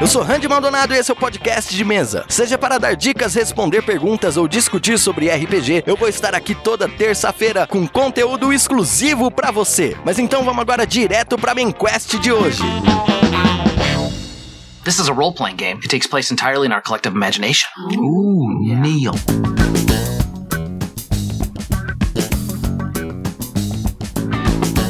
Eu sou Randy Maldonado e esse é o podcast de mesa. Seja para dar dicas, responder perguntas ou discutir sobre RPG, eu vou estar aqui toda terça-feira com conteúdo exclusivo para você. Mas então vamos agora direto para a main quest de hoje. This is a role playing game. It takes place entirely in our collective imagination. Ooh, Neil.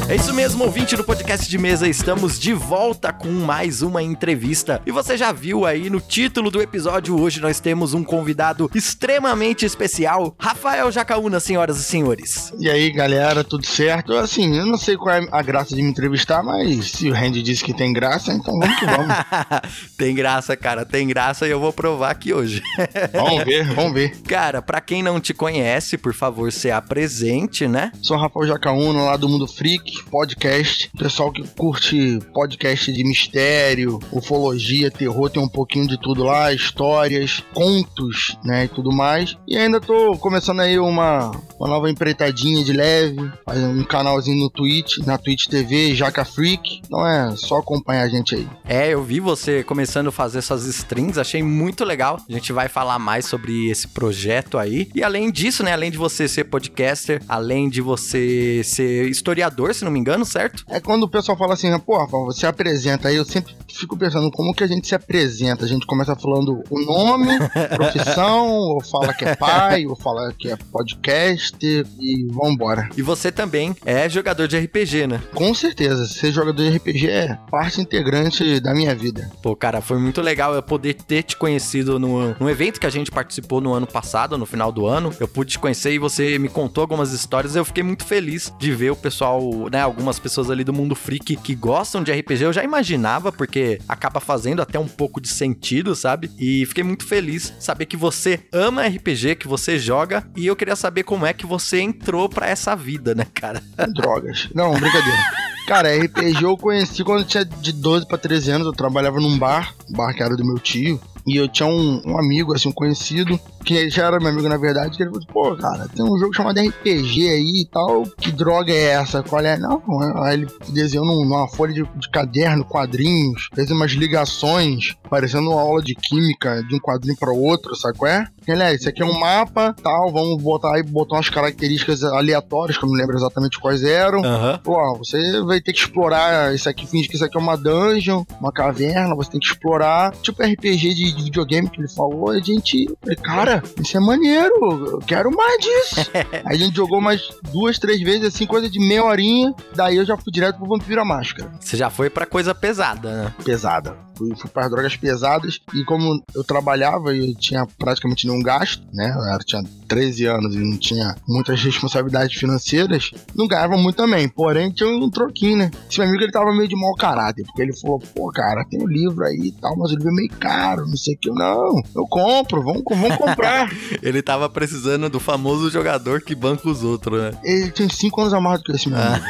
É isso mesmo, ouvinte do podcast de mesa, estamos de volta com mais uma entrevista. E você já viu aí no título do episódio, hoje nós temos um convidado extremamente especial, Rafael Jacaúna, senhoras e senhores. E aí, galera, tudo certo? Assim, eu não sei qual é a graça de me entrevistar, mas se o Randy disse que tem graça, então vamos que vamos. tem graça, cara, tem graça e eu vou provar aqui hoje. vamos ver, vamos ver. Cara, pra quem não te conhece, por favor, se apresente, né? Sou Rafael Jacaúna, lá do Mundo Freak, podcast. Pessoal que curte podcast de mistério, ufologia, terror, tem um pouquinho de tudo lá, histórias, contos, né, e tudo mais. E ainda tô começando aí uma, uma nova empreitadinha de leve, um canalzinho no Twitch, na Twitch TV, Jaca Freak. Então é só acompanhar a gente aí. É, eu vi você começando a fazer suas strings, achei muito legal. A gente vai falar mais sobre esse projeto aí. E além disso, né, além de você ser podcaster, além de você ser historiador, se não me engano, certo? É quando o pessoal fala assim, pô, Rafa, você apresenta aí, eu sempre fico pensando como que a gente se apresenta. A gente começa falando o nome, profissão, ou fala que é pai, ou fala que é podcast e vambora. E você também é jogador de RPG, né? Com certeza, ser jogador de RPG é parte integrante da minha vida. Pô, cara, foi muito legal eu poder ter te conhecido no, no evento que a gente participou no ano passado, no final do ano. Eu pude te conhecer e você me contou algumas histórias. Eu fiquei muito feliz de ver o pessoal, né, algumas pessoas ali do mundo freak que gostam de RPG. Eu já imaginava, porque acaba fazendo até um pouco de sentido, sabe? E fiquei muito feliz saber que você ama RPG, que você joga. E eu queria saber como é que você entrou para essa vida, né, cara? Drogas. Não, brincadeira. Cara, RPG eu conheci quando eu tinha de 12 para 13 anos. Eu trabalhava num bar, bar que era do meu tio. E eu tinha um, um, amigo, assim, um conhecido, que já era meu amigo na verdade, que ele falou: pô, cara, tem um jogo chamado RPG aí e tal. Que droga é essa? Qual é? Não, aí ele desenhou numa folha de, de caderno, quadrinhos, fez umas ligações, parecendo uma aula de química de um quadrinho para outro, sabe qual é? Ele é, isso aqui é um mapa, tal, vamos botar aí, botar umas características aleatórias, que eu não lembro exatamente quais eram. Uhum. Pô, você vai ter que explorar isso aqui, finge que isso aqui é uma dungeon, uma caverna, você tem que explorar. Tipo RPG de, de videogame que ele falou, a gente. Cara, isso é maneiro, eu quero mais disso. aí a gente jogou mais duas, três vezes, assim, coisa de meia horinha. Daí eu já fui direto pro Vampiro à Máscara. Você já foi pra coisa pesada, né? Pesada. Fui, fui para drogas pesadas e como eu trabalhava e eu tinha praticamente nenhum gasto, né? Eu tinha 13 anos e não tinha muitas responsabilidades financeiras, não ganhava muito também. Porém, tinha um troquinho, né? Esse meu amigo ele tava meio de mau caráter, porque ele falou: pô, cara, tem um livro aí e tal, mas o livro é meio caro, não sei o que. Não, eu compro, vamos, vamos comprar. ele tava precisando do famoso jogador que banca os outros, né? Ele tinha 5 anos a mais do que esse meu amigo.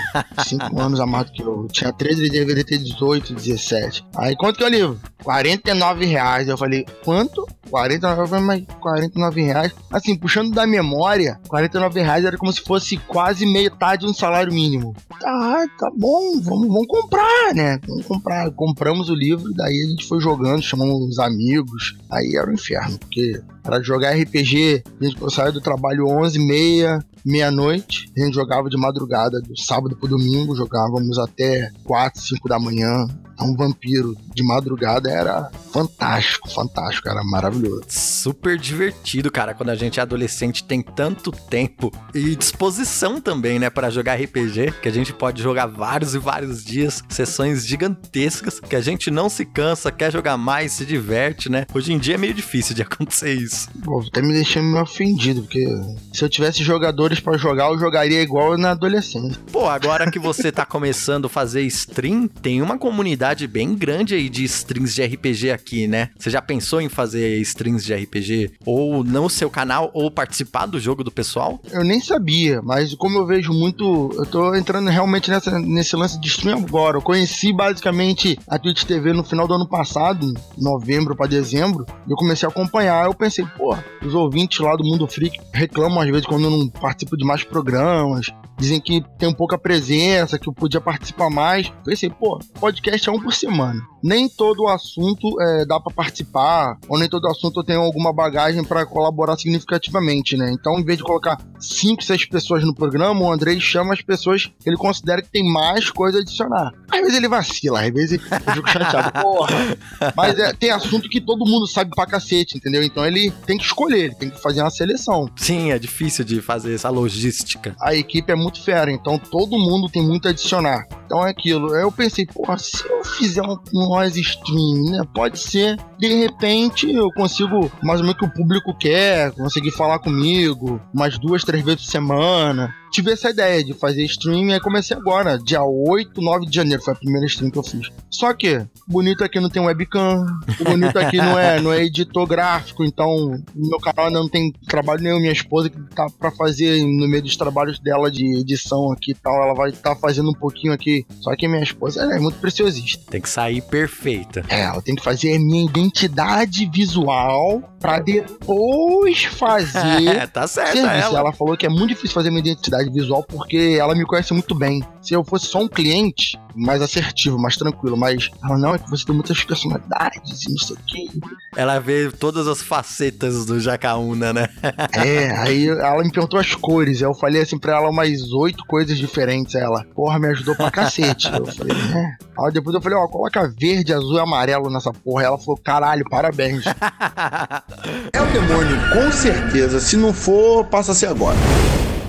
5 anos a mais do que eu. Tinha 13, ele deveria ter 18, 17. Aí quanto que é o livro? 49 reais. Eu falei, quanto? 49, mas 49 reais. Assim, puxando da memória, 49 reais era como se fosse quase metade de um salário mínimo. Tá, tá bom, vamos, vamos comprar, né? Vamos comprar. Compramos o livro, daí a gente foi jogando, chamamos os amigos. Aí era o um inferno, porque para jogar RPG, a gente saiu do trabalho 11 e meia, meia-noite. A gente jogava de madrugada, do sábado pro domingo, jogávamos até 4, 5 da manhã. Um vampiro de madrugada era fantástico, fantástico, era maravilhoso. Super divertido, cara, quando a gente é adolescente, tem tanto tempo e disposição também, né, para jogar RPG, que a gente pode jogar vários e vários dias, sessões gigantescas, que a gente não se cansa, quer jogar mais, se diverte, né? Hoje em dia é meio difícil de acontecer isso. Pô, até me deixando meio ofendido, porque se eu tivesse jogadores para jogar, eu jogaria igual na adolescência. Pô, agora que você tá começando a fazer stream, tem uma comunidade bem grande aí de strings de RPG aqui, né? Você já pensou em fazer strings de RPG ou no seu canal ou participar do jogo do pessoal? Eu nem sabia, mas como eu vejo muito, eu tô entrando realmente nessa, nesse lance de stream agora. Eu conheci basicamente a Twitch TV no final do ano passado, novembro para dezembro, e eu comecei a acompanhar. Eu pensei, pô, os ouvintes lá do Mundo Freak reclamam às vezes quando eu não participo de mais programas, dizem que tem pouca presença, que eu podia participar mais. Pensei, pô, podcast é um por semana. Nem todo assunto é, dá para participar, ou nem todo assunto eu tenho alguma bagagem para colaborar significativamente, né? Então, em vez de colocar cinco, seis pessoas no programa, o Andrei chama as pessoas que ele considera que tem mais coisa a adicionar. Às vezes ele vacila, às vezes eu fico chateado, porra. Mas é, tem assunto que todo mundo sabe pra cacete, entendeu? Então ele tem que escolher, ele tem que fazer uma seleção. Sim, é difícil de fazer essa logística. A equipe é muito fera, então todo mundo tem muito a adicionar. Então é aquilo. Aí eu pensei, porra, se eu fizer um, um stream, né? Pode ser, de repente, eu consigo mais ou menos o que o público quer, conseguir falar comigo umas duas, três vezes por semana tive essa ideia de fazer stream e comecei agora, dia 8, 9 de janeiro, foi a primeira stream que eu fiz. Só que, bonito aqui não tem webcam, o bonito aqui não é, não é editor gráfico, então meu canal ainda não tem trabalho nenhum. Minha esposa que tá pra fazer no meio dos trabalhos dela de edição aqui e tal, ela vai estar tá fazendo um pouquinho aqui. Só que minha esposa é muito preciosista. Tem que sair perfeita. É, ela tem que fazer a minha identidade visual pra depois fazer. tá certo, ela. ela falou que é muito difícil fazer minha identidade identidade visual porque ela me conhece muito bem. Se eu fosse só um cliente, mais assertivo, mais tranquilo, mas ela não, é que você tem muitas personalidades e não sei o quê. Ela vê todas as facetas do Jacaúna, né? é, aí ela me perguntou as cores, eu falei assim pra ela umas oito coisas diferentes. Ela, porra, me ajudou pra cacete. eu falei, é. Aí depois eu falei, ó, coloca verde, azul e amarelo nessa porra. Ela falou, caralho, parabéns. é o demônio, com certeza. Se não for, passa a ser agora.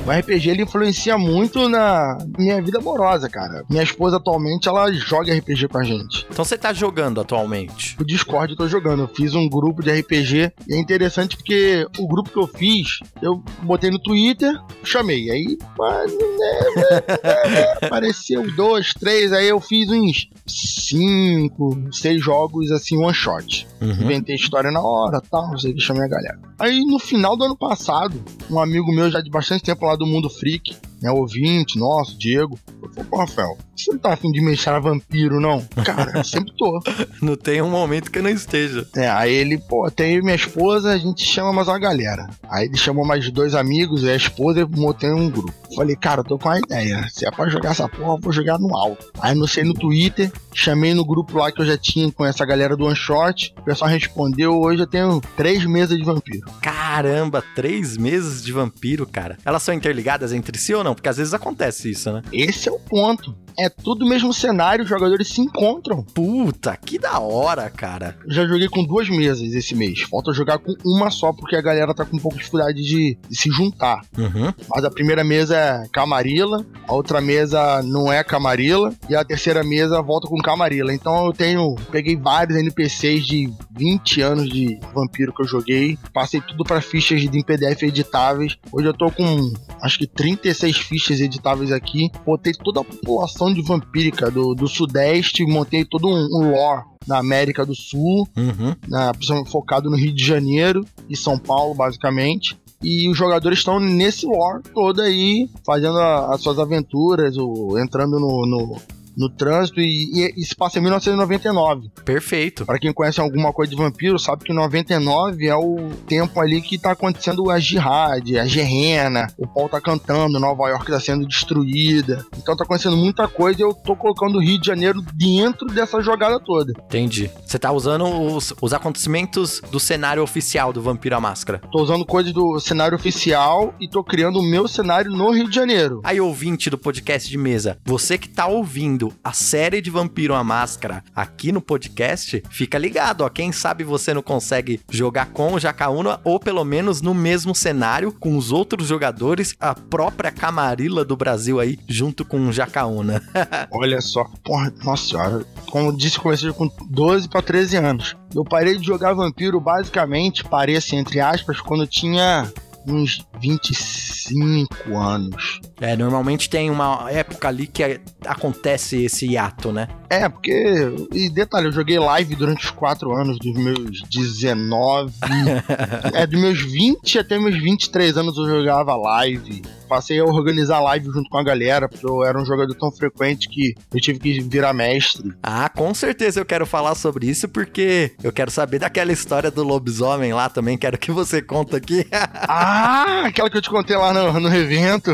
O RPG ele influencia muito na minha vida amorosa, cara. Minha esposa atualmente ela joga RPG com a gente. Então você tá jogando atualmente? O Discord eu tô jogando. Eu fiz um grupo de RPG e é interessante porque o grupo que eu fiz, eu botei no Twitter, chamei. Aí apareceu dois, três, aí eu fiz uns cinco, seis jogos assim, one shot. Uhum. Inventei história na hora, tal, não sei o que, chamei a galera. Aí no final do ano passado, um amigo meu já de bastante tempo lá do Mundo Freak, né, ouvinte nosso, Diego, falou, pô, Rafael, você não tá afim de mexer a vampiro, não? Cara, eu sempre tô. não tem um momento que eu não esteja. É, aí ele, pô, tem minha esposa, a gente chama mais uma galera. Aí ele chamou mais dois amigos, e a esposa e montei um grupo. Falei, cara, eu tô com uma ideia. Se é pra jogar essa porra, eu vou jogar no alto. Aí anunciei no Twitter, chamei no grupo lá que eu já tinha com essa galera do One Shot. O pessoal respondeu, hoje eu tenho três mesas de vampiro. Caramba, três meses de vampiro, cara. Elas são interligadas entre si ou não? Porque às vezes acontece isso, né? Esse é o ponto é tudo o mesmo cenário, os jogadores se encontram. Puta, que da hora, cara. Já joguei com duas mesas esse mês. Falta jogar com uma só, porque a galera tá com um pouco de dificuldade de, de se juntar. Uhum. Mas a primeira mesa é Camarilla, a outra mesa não é Camarilla, e a terceira mesa volta com Camarilla. Então eu tenho. Peguei vários NPCs de 20 anos de vampiro que eu joguei. Passei tudo para fichas de PDF editáveis. Hoje eu tô com acho que 36 fichas editáveis aqui. Botei toda a população de vampírica do, do Sudeste, montei todo um, um lore na América do Sul, uhum. na, focado no Rio de Janeiro e São Paulo, basicamente. E os jogadores estão nesse lore todo aí, fazendo a, as suas aventuras, ou entrando no, no, no trânsito e, e, e se passa em 1999. Perfeito. Para quem conhece alguma coisa de vampiro, sabe que 99 é o tempo ali que tá acontecendo a jihad, a gerrena, o pau tá cantando, Nova York tá sendo destruída. Então tá acontecendo muita coisa e eu tô colocando o Rio de Janeiro dentro dessa jogada toda. Entendi. Você tá usando os, os acontecimentos do cenário oficial do Vampiro à Máscara. Tô usando coisas do cenário oficial e tô criando o meu cenário no Rio de Janeiro. Aí, ouvinte do podcast de mesa, você que tá ouvindo a série de Vampiro à Máscara aqui no podcast, fica ligado, ó. Quem sabe você não consegue jogar com o Jacaúna ou pelo menos no mesmo cenário com os outros jogadores, a própria Camarilla do Brasil aí, junto com o Jacaúna. Olha só, porra, nossa senhora, como eu disse, comecei com 12 para 13 anos. Eu parei de jogar vampiro basicamente, parei assim, entre aspas, quando tinha uns 25 anos. É, normalmente tem uma época ali que acontece esse hiato, né? É, porque. E detalhe, eu joguei live durante os 4 anos, dos meus 19. é, dos meus 20 até meus 23 anos eu jogava live. Passei a organizar live junto com a galera, porque eu era um jogador tão frequente que eu tive que virar mestre. Ah, com certeza eu quero falar sobre isso, porque eu quero saber daquela história do lobisomem lá também. Quero que você conta aqui. ah, aquela que eu te contei lá no, no evento.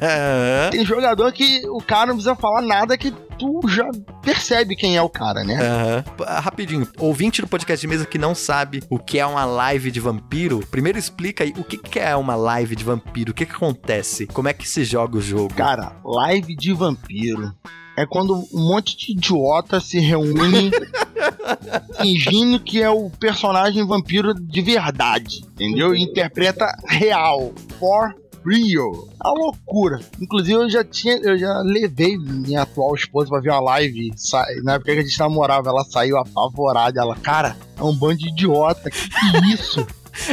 Tem jogador que o cara não precisa falar nada que tu já percebe quem é o cara, né? Uhum. Rapidinho, ouvinte do podcast de mesa que não sabe o que é uma live de vampiro, primeiro explica aí o que, que é uma live de vampiro, o que, que acontece, como é que se joga o jogo. Cara, live de vampiro é quando um monte de idiota se reúne fingindo que é o personagem vampiro de verdade, entendeu? E interpreta real, for real. A loucura. Inclusive, eu já tinha, eu já levei minha atual esposa pra ver uma live. Na época que a gente namorava, ela saiu apavorada. Ela, cara, é um bando de idiota. Que que é isso?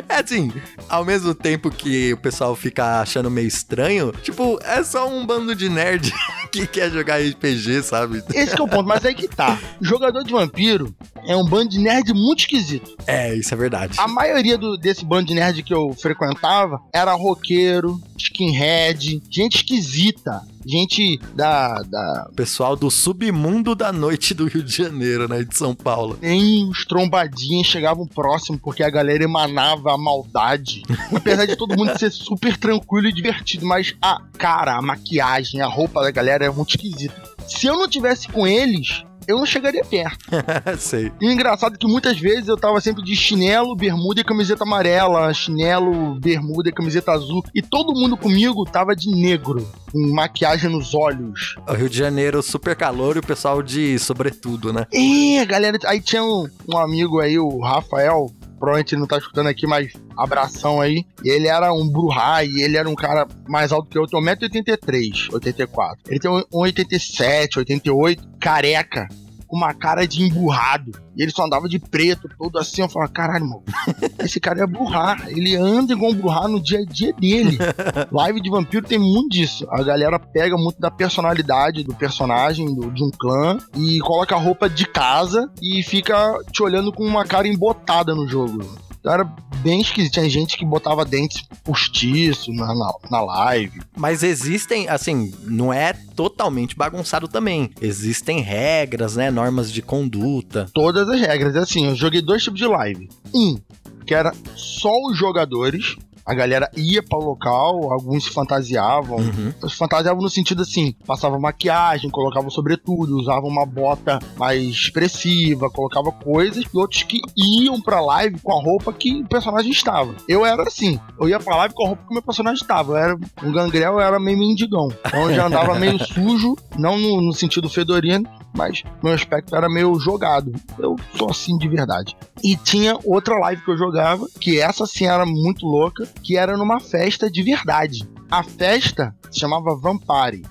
É assim, ao mesmo tempo que o pessoal fica achando meio estranho, tipo, é só um bando de nerd que quer jogar RPG, sabe? Esse é o ponto, mas aí que tá. Jogador de vampiro é um bando de nerd muito esquisito. É, isso é verdade. A maioria do, desse bando de nerd que eu frequentava era roqueiro, skinhead, gente esquisita gente da, da. Pessoal do submundo da noite do Rio de Janeiro, né? De São Paulo. Nem os trombadinhos chegavam próximo, porque a galera emanava a maldade. Apesar de todo mundo ser super tranquilo e divertido, mas a cara, a maquiagem, a roupa da galera é muito esquisita. Se eu não tivesse com eles, eu não chegaria perto. Sei. E o engraçado é que muitas vezes eu tava sempre de chinelo, bermuda e camiseta amarela, chinelo, bermuda e camiseta azul. E todo mundo comigo tava de negro, com maquiagem nos olhos. O Rio de Janeiro, super calor e o pessoal de sobretudo, né? É, galera. Aí tinha um, um amigo aí, o Rafael, provavelmente ele não tá escutando aqui, mas abração aí. Ele era um Bruhá e ele era um cara mais alto que eu. Eu tenho 1,83m, 84. Ele tem 1,87m, 88, careca com uma cara de emburrado. E ele só andava de preto, todo assim. Eu falava, caralho, mano, esse cara é burrar. Ele anda igual um burrar no dia a dia dele. Live de vampiro tem muito disso. A galera pega muito da personalidade do personagem, do, de um clã, e coloca a roupa de casa e fica te olhando com uma cara embotada no jogo. Então era bem esquisito. Tinha gente que botava dentes postiços na, na, na, live. Mas existem, assim, não é totalmente bagunçado também. Existem regras, né? Normas de conduta. Todas as regras. Assim, eu joguei dois tipos de live. Um, que era só os jogadores a galera ia para o local, alguns se fantasiavam. Uhum. Se fantasiavam no sentido assim, passava maquiagem, colocava sobretudo, usava uma bota mais expressiva, colocava coisas, e outros que iam pra live com a roupa que o personagem estava. Eu era assim, eu ia pra live com a roupa que o meu personagem estava. Eu era um gangrel, eu era meio mendigão. Então eu já andava meio sujo, não no, no sentido fedorino, mas meu aspecto era meio jogado. Eu sou assim de verdade. E tinha outra live que eu jogava, que essa sim era muito louca, que era numa festa de verdade. A festa se chamava Vampire.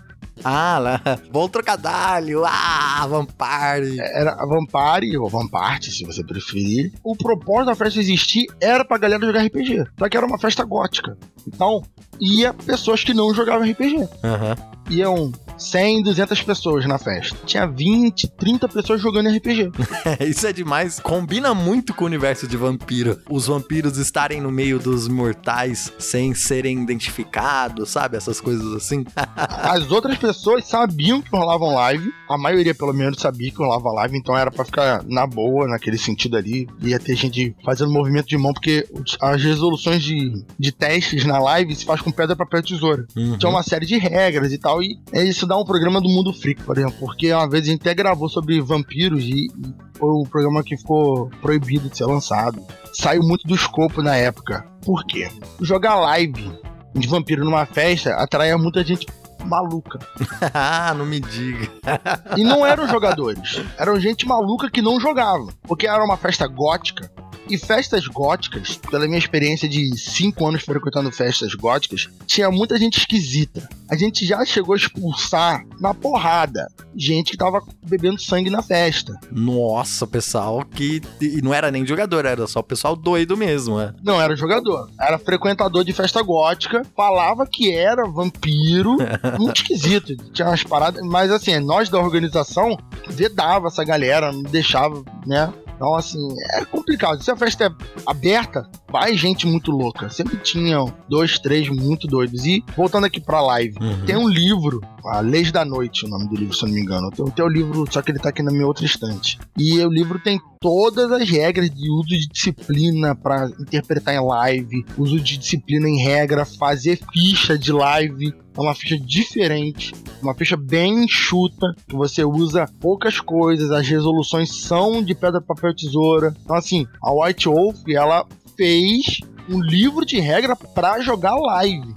Ah, lá. Bom trocadilho. Ah, Vampire. Era Vampire, ou Vamparte, se você preferir. O propósito da festa existir era pra galera jogar RPG. Só que era uma festa gótica. Então, ia pessoas que não jogavam RPG. Uhum iam 100, 200 pessoas na festa. Tinha 20, 30 pessoas jogando RPG. Isso é demais. Combina muito com o universo de vampiro. Os vampiros estarem no meio dos mortais sem serem identificados, sabe? Essas coisas assim. As outras pessoas sabiam que rolavam live. A maioria, pelo menos, sabia que rolava live. Então era para ficar na boa, naquele sentido ali. Ia ter gente fazendo movimento de mão, porque as resoluções de, de testes na live se faz com pedra, papel e tesoura. Uhum. Tinha uma série de regras e tal tal. E é isso dá um programa do Mundo Freak, por exemplo. Porque uma vez a gente até gravou sobre vampiros e, e foi um programa que ficou proibido de ser lançado. Saiu muito do escopo na época. Por quê? Jogar live de vampiro numa festa atraía muita gente maluca. ah, não me diga. e não eram jogadores, eram gente maluca que não jogava, porque era uma festa gótica E festas góticas, pela minha experiência de cinco anos frequentando festas góticas, tinha muita gente esquisita. A gente já chegou a expulsar na porrada gente que tava bebendo sangue na festa. Nossa, pessoal que. E não era nem jogador, era só o pessoal doido mesmo, é. Não era jogador, era frequentador de festa gótica, falava que era vampiro, muito esquisito. Tinha umas paradas, mas assim, nós da organização vedava essa galera, não deixava, né? Então, assim, é complicado. Se a festa é aberta, vai gente muito louca. Sempre tinham dois, três muito doidos. E, voltando aqui pra live, Uhum. tem um livro, A Leis da Noite, o nome do livro, se eu não me engano. Tem, tem o livro, só que ele tá aqui na minha outra estante. E o livro tem todas as regras de uso de disciplina pra interpretar em live, uso de disciplina em regra, fazer ficha de live. É uma ficha diferente, uma ficha bem enxuta, que você usa poucas coisas, as resoluções são de pedra, papel, tesoura. Então, assim, a White Wolf, ela fez um livro de regra para jogar live.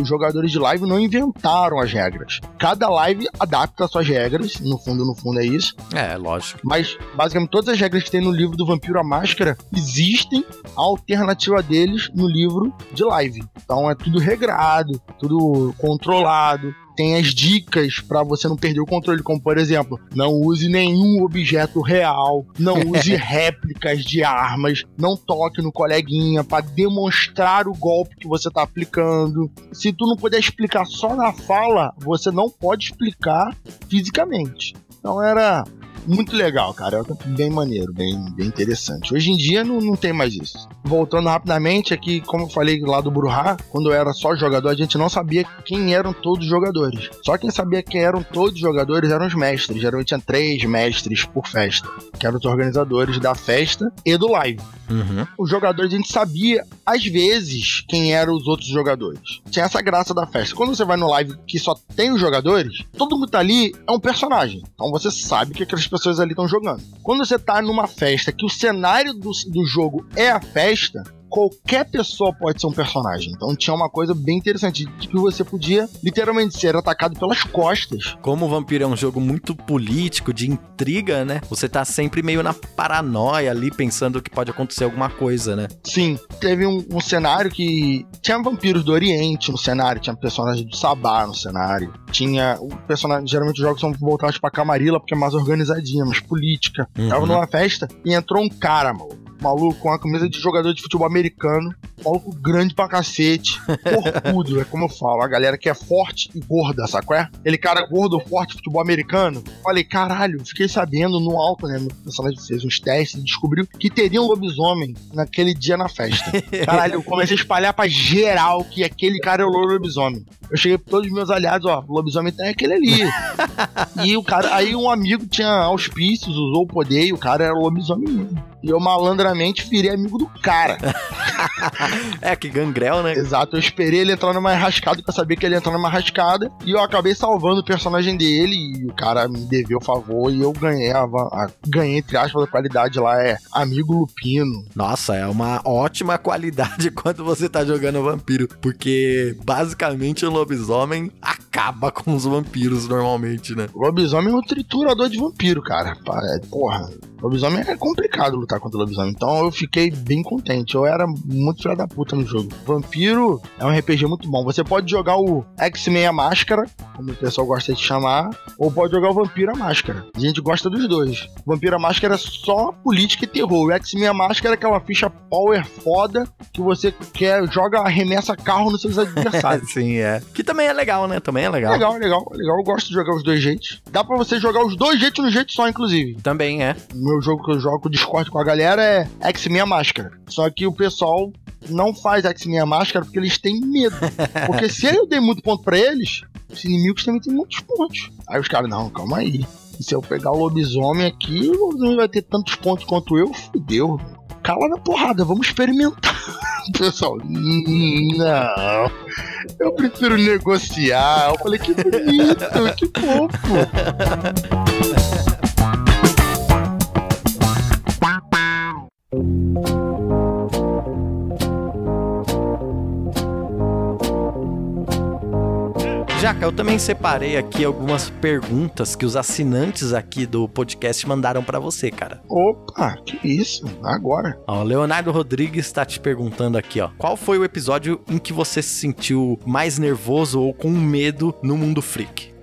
Os jogadores de live não inventaram as regras. Cada live adapta suas regras, no fundo, no fundo é isso. É, lógico. Mas basicamente todas as regras que tem no livro do Vampiro à Máscara existem a alternativa deles no livro de live. Então é tudo regrado, tudo controlado. Tem as dicas pra você não perder o controle, como por exemplo, não use nenhum objeto real, não use réplicas de armas, não toque no coleguinha pra demonstrar o golpe que você tá aplicando. Se tu não puder explicar só na fala, você não pode explicar fisicamente. Então era muito legal, cara. Era bem maneiro, bem, bem interessante. Hoje em dia não, não tem mais isso. Voltando rapidamente, aqui, como eu falei lá do Bruhá, quando eu era só jogador, a gente não sabia quem eram todos os jogadores. Só quem sabia quem eram todos os jogadores eram os mestres. Geralmente tinha três mestres por festa, que eram os organizadores da festa e do live Uhum. os jogadores a gente sabia, às vezes, quem eram os outros jogadores. Tinha essa graça da festa. Quando você vai no live que só tem os jogadores, todo mundo tá ali é um personagem. Então você sabe que aquelas pessoas ali estão jogando. Quando você tá numa festa que o cenário do, do jogo é a festa. Qualquer pessoa pode ser um personagem. Então tinha uma coisa bem interessante de que você podia literalmente ser atacado pelas costas. Como o Vampiro é um jogo muito político, de intriga, né? Você tá sempre meio na paranoia ali, pensando que pode acontecer alguma coisa, né? Sim, teve um, um cenário que tinha vampiros do Oriente no cenário, tinha personagens do Sabá no cenário, tinha o personagem, geralmente os jogos são voltados pra Camarilla porque é mais organizadinha, mais política. Uhum. Tava numa festa e entrou um cara, mano. Maluco com a camisa de jogador de futebol americano, maluco grande pra cacete, corpudo, é como eu falo, a galera que é forte e gorda, qual é? Ele cara gordo, forte, futebol americano. Falei, caralho, fiquei sabendo no alto, né? Meu personagem fez uns testes e descobriu que teria um lobisomem naquele dia na festa. Caralho, eu comecei a espalhar pra geral que aquele cara é o lobisomem. Eu cheguei pra todos os meus aliados, ó, o lobisomem tem aquele ali. e o cara, aí um amigo tinha auspícios, usou o poder e o cara era o lobisomem mesmo. E eu malandramente virei amigo do cara. É, que gangrel, né? Exato, eu esperei ele entrar numa rascada pra saber que ele ia entrar numa rascada. E eu acabei salvando o personagem dele. E o cara me deveu o favor. E eu ganhei, a, a- ganhei entre aspas, a qualidade lá. É amigo lupino. Nossa, é uma ótima qualidade quando você tá jogando vampiro, porque basicamente o lobisomem acaba com os vampiros normalmente, né? O lobisomem é um triturador de vampiro, cara. É, Porra, lobisomem é complicado lutar contra o lobisomem. Então eu fiquei bem contente. Eu era muito filho da puta no jogo. Vampiro é um RPG muito bom. Você pode jogar o X-Men a Máscara, como o pessoal gosta de chamar, ou pode jogar o Vampiro a Máscara. A gente gosta dos dois. Vampiro a Máscara é só política e terror. O X-Men a Máscara é aquela ficha power foda que você quer, joga, arremessa carro nos seus adversários. Sim, é. Que também é legal, né? Também é legal. Legal, legal, legal. Eu gosto de jogar os dois jeitos. Dá pra você jogar os dois jeitos no jeito só, inclusive. Também é. Meu jogo que eu jogo Discord com a galera é X-Men Máscara. Só que o pessoal não faz X-Men Máscara porque eles têm medo. Porque se eu dei muito ponto pra eles, os inimigos também têm muitos pontos. Aí os caras, não, calma aí. E se eu pegar o lobisomem aqui, o lobisomem vai ter tantos pontos quanto eu, fudeu. Cala na porrada, vamos experimentar. Pessoal, não. Eu prefiro negociar. Eu falei, que bonito, que fofo. Jaca, eu também separei aqui algumas perguntas que os assinantes aqui do podcast mandaram pra você, cara. Opa, que isso? Agora. Ó, o Leonardo Rodrigues tá te perguntando aqui, ó. Qual foi o episódio em que você se sentiu mais nervoso ou com medo no mundo freak?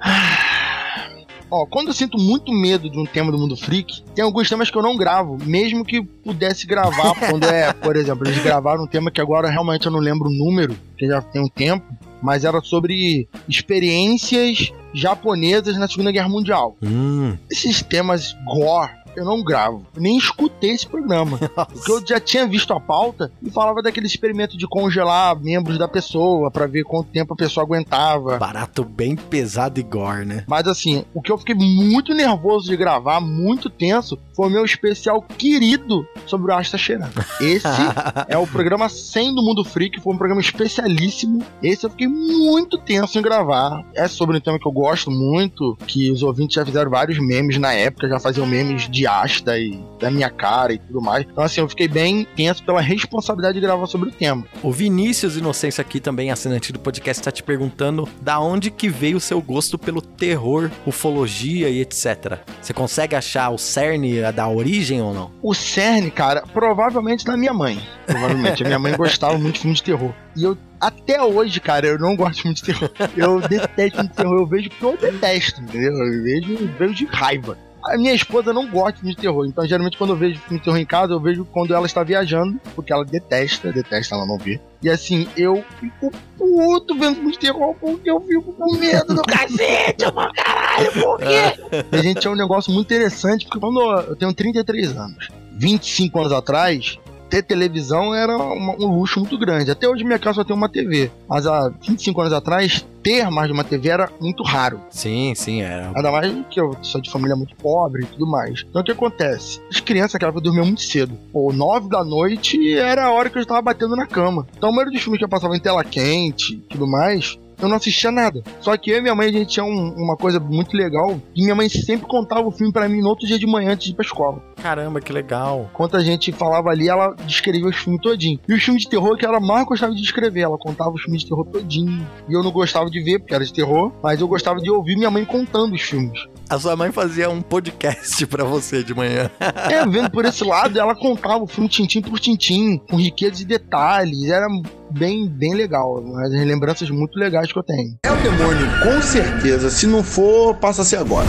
Ó, quando eu sinto muito medo de um tema do mundo freak, tem alguns temas que eu não gravo, mesmo que pudesse gravar. quando é, por exemplo, eles gravaram um tema que agora realmente eu não lembro o número, que já tem um tempo, mas era sobre experiências japonesas na Segunda Guerra Mundial. Hum, Esses temas gore, eu não gravo. Nem escutei esse programa. Porque eu já tinha visto a pauta e falava daquele experimento de congelar membros da pessoa pra ver quanto tempo a pessoa aguentava. barato bem pesado e gore, né? Mas assim, o que eu fiquei muito nervoso de gravar, muito tenso, foi o meu especial querido sobre o Asta Cheirando. Esse é o programa 100 do Mundo Freak, foi um programa especialíssimo. Esse eu fiquei muito tenso em gravar. É sobre um tema que eu gosto muito, que os ouvintes já fizeram vários memes na época, já faziam memes de Asta e da minha cara e tudo mais. Então assim, eu fiquei bem tenso pela responsabilidade de gravar sobre o tema. O Vinícius Inocência aqui também, assinante do podcast, tá te perguntando da onde que veio o seu gosto pelo terror, ufologia e etc. Você consegue achar o cerne da origem ou não? O cerne, cara, provavelmente da minha mãe. Provavelmente. A minha mãe gostava muito de filme de terror. E eu, até hoje, cara, eu não gosto de filme de terror. Eu detesto filme de terror. Eu vejo porque eu detesto, entendeu? Eu vejo, vejo de raiva. A minha esposa não gosta de terror. Então, geralmente, quando eu vejo filme de terror em casa, eu vejo quando ela está viajando. Porque ela detesta, detesta ela não ver. E assim, eu fico puto vendo filme de terror porque eu fico com medo do cacete. Falo, caralho, por quê? A gente é um negócio muito interessante, porque quando eu tenho 33 anos, 25 anos atrás, ter televisão era uma- um luxo muito grande. Até hoje minha casa só tem uma TV. Mas há 25 anos atrás, ter mais de uma TV era muito raro. Sim, sim, é. Ainda mais que eu sou de família muito pobre e tudo mais. Então o que acontece? As crianças naquela época dormiam muito cedo. Pô, 9 da noite era a hora que eu estava batendo na cama. Então a maioria dos filmes que eu passava em tela quente e tudo mais. Eu não assistia nada. Só que eu e minha mãe, a gente tinha um- uma coisa muito legal. E minha mãe sempre contava o filme pra mim no outro dia de manhã antes de ir pra escola. Caramba, que legal. Enquanto a gente falava ali, ela descrevia os filmes todinho. E os filmes de terror que ela mais gostava de descrever. Ela contava os filmes de terror todinho. E eu não gostava de ver, porque era de terror. Mas eu gostava de ouvir minha mãe contando os filmes. A sua mãe fazia um podcast pra você de manhã. É, vendo por esse lado, ela contava o filme tintim por tintim, com riqueza de detalhes. Era bem, bem legal. Umas lembranças muito legais que eu tenho. É o demônio, com certeza. Se não for, passa a ser agora.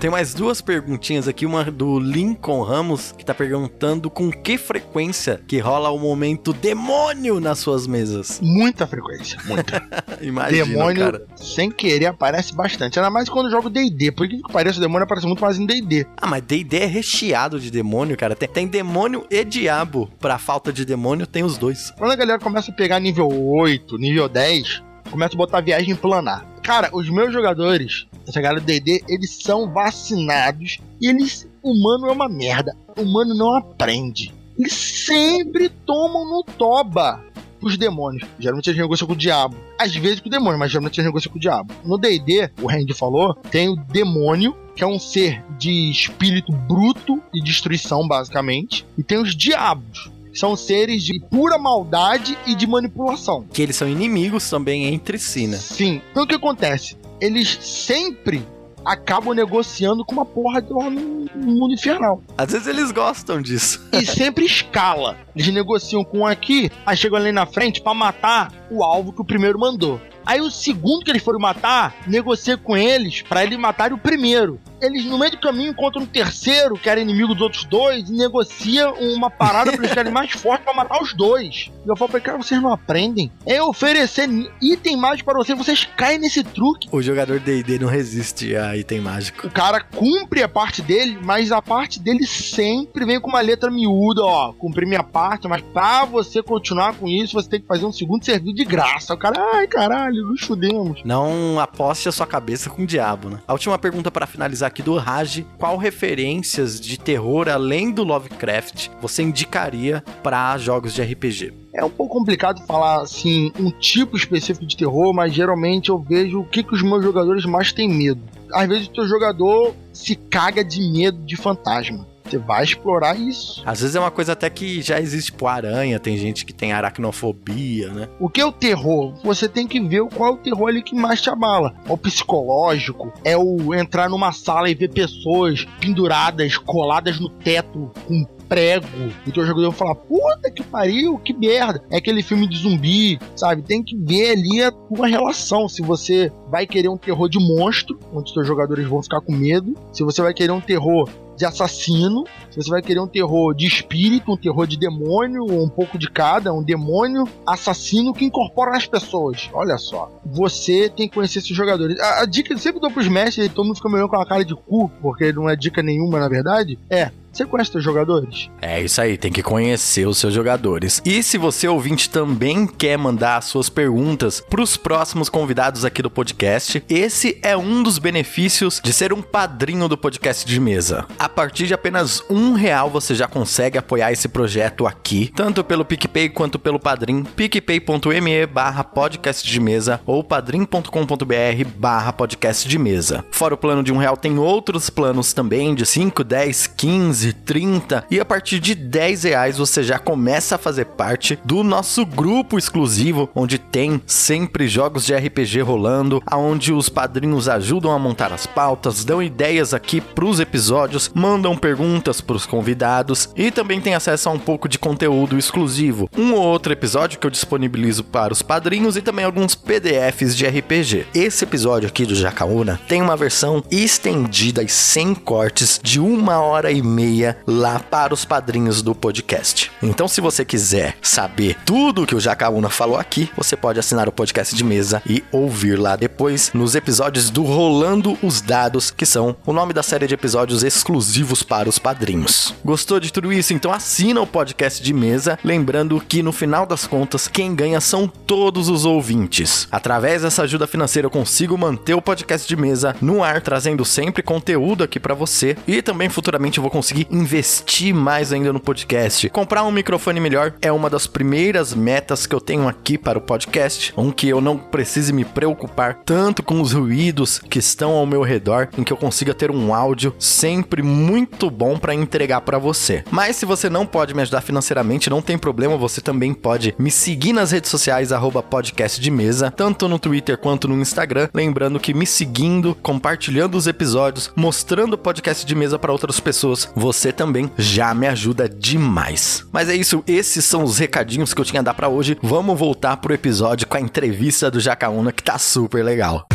Tem mais duas perguntinhas aqui, uma do Lincoln Ramos, que tá perguntando com que frequência que rola o momento demônio nas suas mesas. Muita frequência, muita. Imagina, demônio, cara. sem querer, aparece bastante. Ainda mais quando eu jogo D&D. Por que que o demônio aparece muito mais em D&D. Ah, mas D&D é recheado de demônio, cara. Tem, tem demônio e diabo. Pra falta de demônio, tem os dois. Quando a galera começa a pegar nível 8, nível 10, começa a botar viagem planar. Cara, os meus jogadores, essa galera do D&D, eles são vacinados e eles... Humano é uma merda. Humano não aprende. Eles sempre tomam no toba os demônios. Geralmente eles negociam com o diabo. Às vezes com o demônio, mas geralmente eles negociam com o diabo. No D&D, o Randy falou, tem o demônio, que é um ser de espírito bruto e destruição, basicamente. E tem os diabos. São seres de pura maldade e de manipulação. Que eles são inimigos também entre si, né? Sim. Então o que acontece? Eles sempre acabam negociando com uma porra de lá no mundo infernal. Às vezes eles gostam disso. E sempre escala. Eles negociam com um aqui, aí chegam ali na frente pra matar o alvo que o primeiro mandou. Aí o segundo que eles foram matar, negocia com eles pra eles matarem o primeiro. Eles no meio do caminho encontram um terceiro, que era inimigo dos outros dois, e negocia uma parada pra eles ficarem mais fortes pra matar os dois. E eu falo pra ele, cara, vocês não aprendem? É oferecer item mágico para vocês, vocês caem nesse truque. O jogador D&D não resiste a item mágico. O cara cumpre a parte dele, mas a parte dele sempre vem com uma letra miúda, ó. Cumpri minha parte, mas pra você continuar com isso, você tem que fazer um segundo serviço de graça. O cara, ai caralho, nos fudemos. Não aposte a sua cabeça com o diabo, né? A última pergunta pra finalizar aqui do Raj: qual referências de terror além do Lovecraft você indicaria pra jogos de RPG? É um pouco complicado falar assim um tipo específico de terror, mas geralmente eu vejo o que, que os meus jogadores mais têm medo. Às vezes o teu jogador se caga de medo de fantasma. Você vai explorar isso. Às vezes é uma coisa até que já existe, tipo, aranha, tem gente que tem aracnofobia, né? O que é o terror? Você tem que ver qual é o terror ali que mais te abala. É o psicológico, é o entrar numa sala e ver pessoas penduradas, coladas no teto, com prego. O teu jogador vai falar, puta que pariu, que merda. É aquele filme de zumbi, sabe? Tem que ver ali a tua relação. Se você vai querer um terror de monstro, onde os teus jogadores vão ficar com medo. Se você vai querer um terror de assassino, se você vai querer um terror de espírito, um terror de demônio, um pouco de cada, um demônio assassino que incorpora nas pessoas. Olha só. Você tem que conhecer esses jogadores. A, a dica que eu sempre dou pros mestres, e todo mundo fica me olhando com a cara de cu, porque não é dica nenhuma na verdade, é você conhece seus jogadores? É isso aí, tem que conhecer os seus jogadores. E se você ouvinte também quer mandar suas perguntas para os próximos convidados aqui do podcast, esse é um dos benefícios de ser um padrinho do podcast de mesa. A partir de apenas um real você já consegue apoiar esse projeto aqui, tanto pelo PicPay quanto pelo Padrim, picpay.me barra podcast de mesa ou padrim.com.br barra podcast de mesa. Fora o plano de um real, tem outros planos também de 5, 10, 15 15, 30 e a partir de 10 reais você já começa a fazer parte do nosso grupo exclusivo, onde tem sempre jogos de RPG rolando, aonde os padrinhos ajudam a montar as pautas, dão ideias aqui pros episódios, mandam perguntas pros convidados e também tem acesso a um pouco de conteúdo exclusivo. Um ou outro episódio que eu disponibilizo para os padrinhos e também alguns PDFs de RPG. Esse episódio aqui do Jacaúna tem uma versão estendida e sem cortes de uma hora e meia meia lá para os padrinhos do podcast. Então, se você quiser saber tudo que o Jacaúna falou aqui, você pode assinar o podcast de mesa e ouvir lá depois nos episódios do Rolando os Dados, que são o nome da série de episódios exclusivos para os padrinhos. Gostou de tudo isso? Então assina o podcast de mesa, lembrando que no final das contas, quem ganha são todos os ouvintes. Através dessa ajuda financeira eu consigo manter o podcast de mesa no ar, trazendo sempre conteúdo aqui para você e também futuramente eu vou conseguir investir mais ainda no podcast. Comprar um microfone melhor é uma das primeiras metas que eu tenho aqui para o podcast, um que eu não precise me preocupar tanto com os ruídos que estão ao meu redor, em que eu consiga ter um áudio sempre muito bom para entregar para você. Mas se você não pode me ajudar financeiramente, não tem problema, você também pode me seguir nas redes sociais podcast de mesa, tanto no Twitter quanto no Instagram, lembrando que me seguindo, compartilhando os episódios, mostrando o podcast de mesa para outras pessoas, você também já me ajuda demais. Mas é isso, esses são os recadinhos que eu tinha a dar para hoje. Vamos voltar pro episódio com a entrevista do Jacaúna que tá super legal.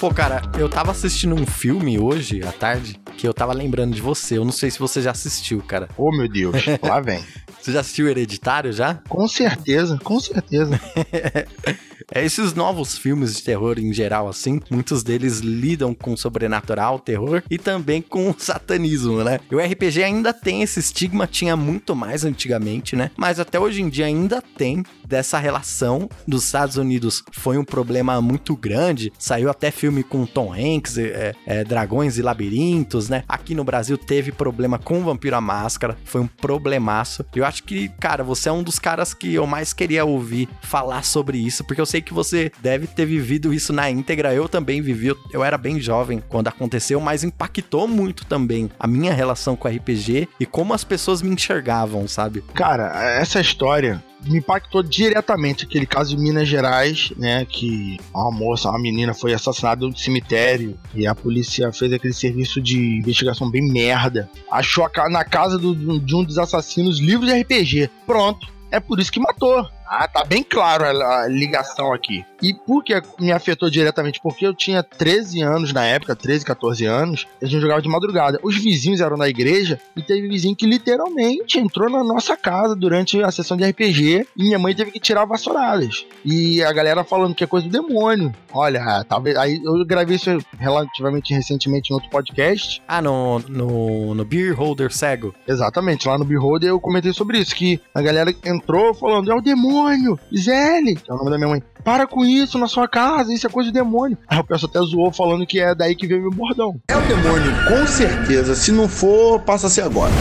Pô, cara, eu tava assistindo um filme hoje à tarde que eu tava lembrando de você. Eu não sei se você já assistiu, cara. Oh, meu Deus, lá vem. Você já assistiu Hereditário já? Com certeza, com certeza. É, esses novos filmes de terror em geral, assim, muitos deles lidam com sobrenatural, terror e também com satanismo, né? E o RPG ainda tem esse estigma, tinha muito mais antigamente, né? Mas até hoje em dia ainda tem dessa relação dos Estados Unidos. Foi um problema muito grande, saiu até filme com Tom Hanks, é, é, Dragões e Labirintos, né? Aqui no Brasil teve problema com Vampiro à Máscara, foi um problemaço. Eu acho que, cara, você é um dos caras que eu mais queria ouvir falar sobre isso, porque eu sei que você deve ter vivido isso na íntegra. Eu também vivi, eu era bem jovem quando aconteceu, mas impactou muito também a minha relação com RPG e como as pessoas me enxergavam, sabe? Cara, essa história me impactou diretamente aquele caso de Minas Gerais, né, que uma moça, uma menina foi assassinada no cemitério e a polícia fez aquele serviço de investigação bem merda. Achou na casa do, de um dos assassinos livros de RPG. Pronto. É por isso que matou. Ah, tá bem claro a, a ligação aqui. E por que me afetou diretamente? Porque eu tinha 13 anos na época, 13, 14 anos, a gente jogava de madrugada. Os vizinhos eram da igreja e teve vizinho que literalmente entrou na nossa casa durante a sessão de RPG e minha mãe teve que tirar vassouradas. E a galera falando que é coisa do demônio. Olha, talvez. Aí eu gravei isso relativamente recentemente em outro podcast. Ah, no, no, no Beer Holder Cego. Exatamente, lá no Beer Holder eu comentei sobre isso, que a galera entrou falando, é o demônio demônio! Gisele, que é o nome da minha mãe. Para com isso na sua casa, isso é coisa de demônio. Aí o pessoal até zoou falando que é daí que veio meu bordão. É o demônio, com certeza. Se não for, passa a ser agora.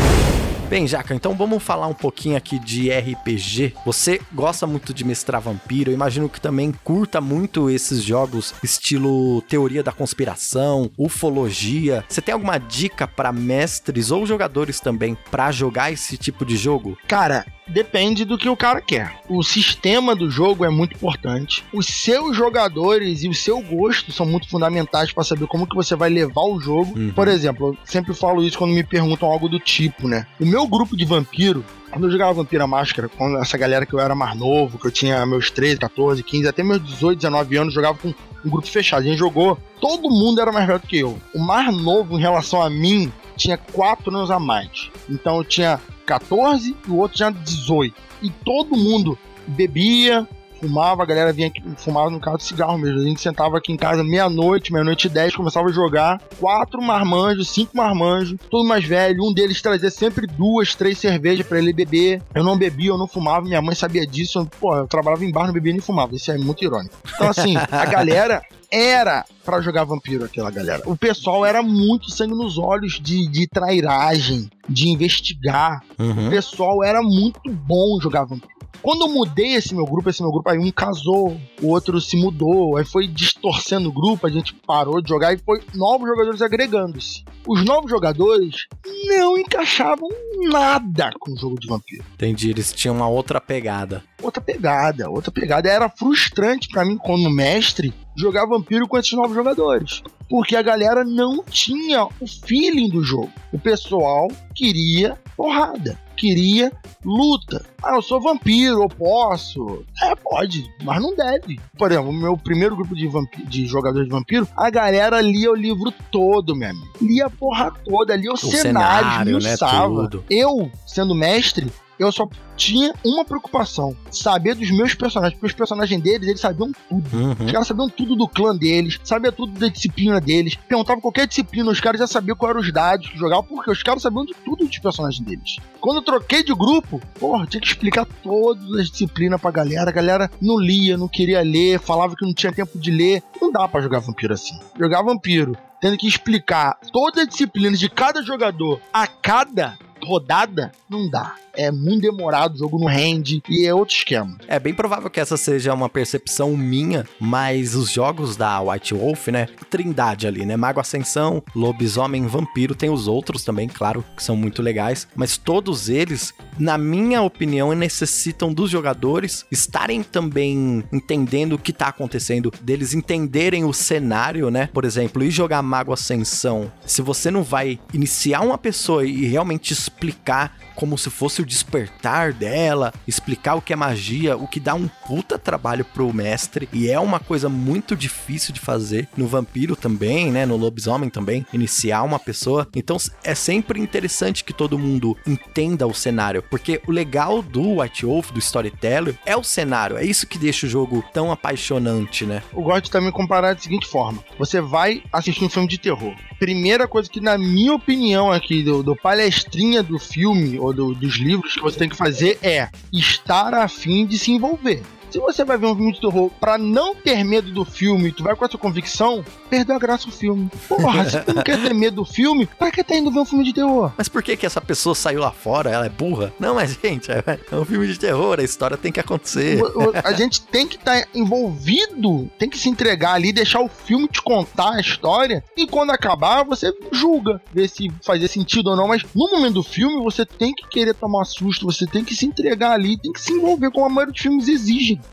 Bem, Jaca, então vamos falar um pouquinho aqui de RPG. Você gosta muito de mestrar vampiro, eu imagino que também curta muito esses jogos estilo teoria da conspiração, ufologia. Você tem alguma dica para mestres ou jogadores também para jogar esse tipo de jogo? Cara, depende do que o cara quer. O sistema do jogo é muito importante. Os seus jogadores e o seu gosto são muito fundamentais para saber como que você vai levar o jogo. Uhum. Por exemplo, eu sempre falo isso quando me perguntam algo do tipo, né? O meu grupo de vampiro quando eu jogava Vampira Máscara, com essa galera que eu era mais novo, que eu tinha meus 13, 14, 15, até meus 18, 19 anos, jogava com um grupo fechado. A gente jogou, todo mundo era mais velho do que eu. O mais novo em relação a mim tinha 4 anos a mais. Então eu tinha 14 e o outro tinha 18. E todo mundo bebia, fumava, a galera vinha aqui, fumava no caso de cigarro mesmo. A gente sentava aqui em casa meia-noite, meia-noite e dez, começava a jogar. Quatro marmanjos, cinco marmanjos, todo mais velho. Um deles trazia sempre duas, três cervejas para ele beber. Eu não bebia, eu não fumava, minha mãe sabia disso. Pô, eu trabalhava em bar, não bebia nem fumava. Isso é muito irônico. Então, assim, a galera era para jogar vampiro aquela galera. O pessoal era muito sangue nos olhos de, de trairagem, de investigar. O Uhum. pessoal era muito bom jogar vampiro. Quando eu mudei esse meu grupo, esse meu grupo aí um casou, o outro se mudou, aí foi distorcendo o grupo, a gente parou de jogar e foi novos jogadores agregando-se. Os novos jogadores não encaixavam nada com o jogo de vampiro. Entendi, eles tinham uma outra pegada. Outra pegada, outra pegada. Era frustrante pra mim, como mestre, jogar vampiro com esses novos jogadores. Porque a galera não tinha o feeling do jogo. O pessoal queria porrada, queria luta. Ah, eu sou vampiro, eu posso. É, pode, mas não deve. Por exemplo, o meu primeiro grupo de, de jogadores de vampiro, a galera lia o livro todo, meu amigo. Lia a porra toda, lia o, cenário, cenário, né. Eu, sendo mestre, eu só tinha uma preocupação: saber dos meus personagens. Porque os personagens deles, eles sabiam tudo. Os Uhum. caras sabiam tudo do clã deles, sabiam tudo da disciplina deles. Perguntava qualquer disciplina, os caras já sabiam quais eram os dados que jogavam, porque os caras sabiam de tudo dos personagens deles. Quando eu troquei de grupo, porra, tinha que explicar todas as disciplinas pra galera. A galera não lia, não queria ler, falava que não tinha tempo de ler. Não dá pra jogar vampiro assim. Jogar vampiro, tendo que explicar todas as disciplinas de cada jogador a cada rodada, não dá. É muito demorado, o jogo não rende e é outro esquema. É bem provável que essa seja uma percepção minha, mas os jogos da White Wolf, né? Trindade ali, né? Mago Ascensão, Lobisomem, Vampiro, tem os outros também, claro, que são muito legais, mas todos eles, na minha opinião, necessitam dos jogadores estarem também entendendo o que tá acontecendo, deles entenderem o cenário, né? Por exemplo, ir jogar Mago Ascensão, se você não vai iniciar uma pessoa e realmente explicar como se fosse o despertar dela, explicar o que é magia, o que dá um puta trabalho pro mestre e é uma coisa muito difícil de fazer no vampiro também, né, no lobisomem também, iniciar uma pessoa. Então é sempre interessante que todo mundo entenda o cenário, porque o legal do White Wolf, do storyteller, é o cenário, é isso que deixa o jogo tão apaixonante, né? Eu gosto de também comparar da seguinte forma: você vai assistir um filme de terror. Primeira coisa que, na minha opinião, aqui, do, do palestrinha do filme ou do- dos livros que você tem que fazer é estar afim de se envolver. Se você vai ver um filme de terror pra não ter medo do filme, tu vai com essa convicção, perdeu a graça o filme. Porra, se tu não quer ter medo do filme, pra que tá indo ver um filme de terror? Mas por que que essa pessoa saiu lá fora? Ela é burra? Não, mas gente, é, é um filme de terror, a história tem que acontecer. A gente tem que estar envolvido, tem que se entregar ali, deixar o filme te contar a história e quando acabar você julga, ver se fazia sentido ou não. Mas no momento do filme você tem que querer tomar susto, você tem que se entregar ali, tem que se envolver como a maioria dos filmes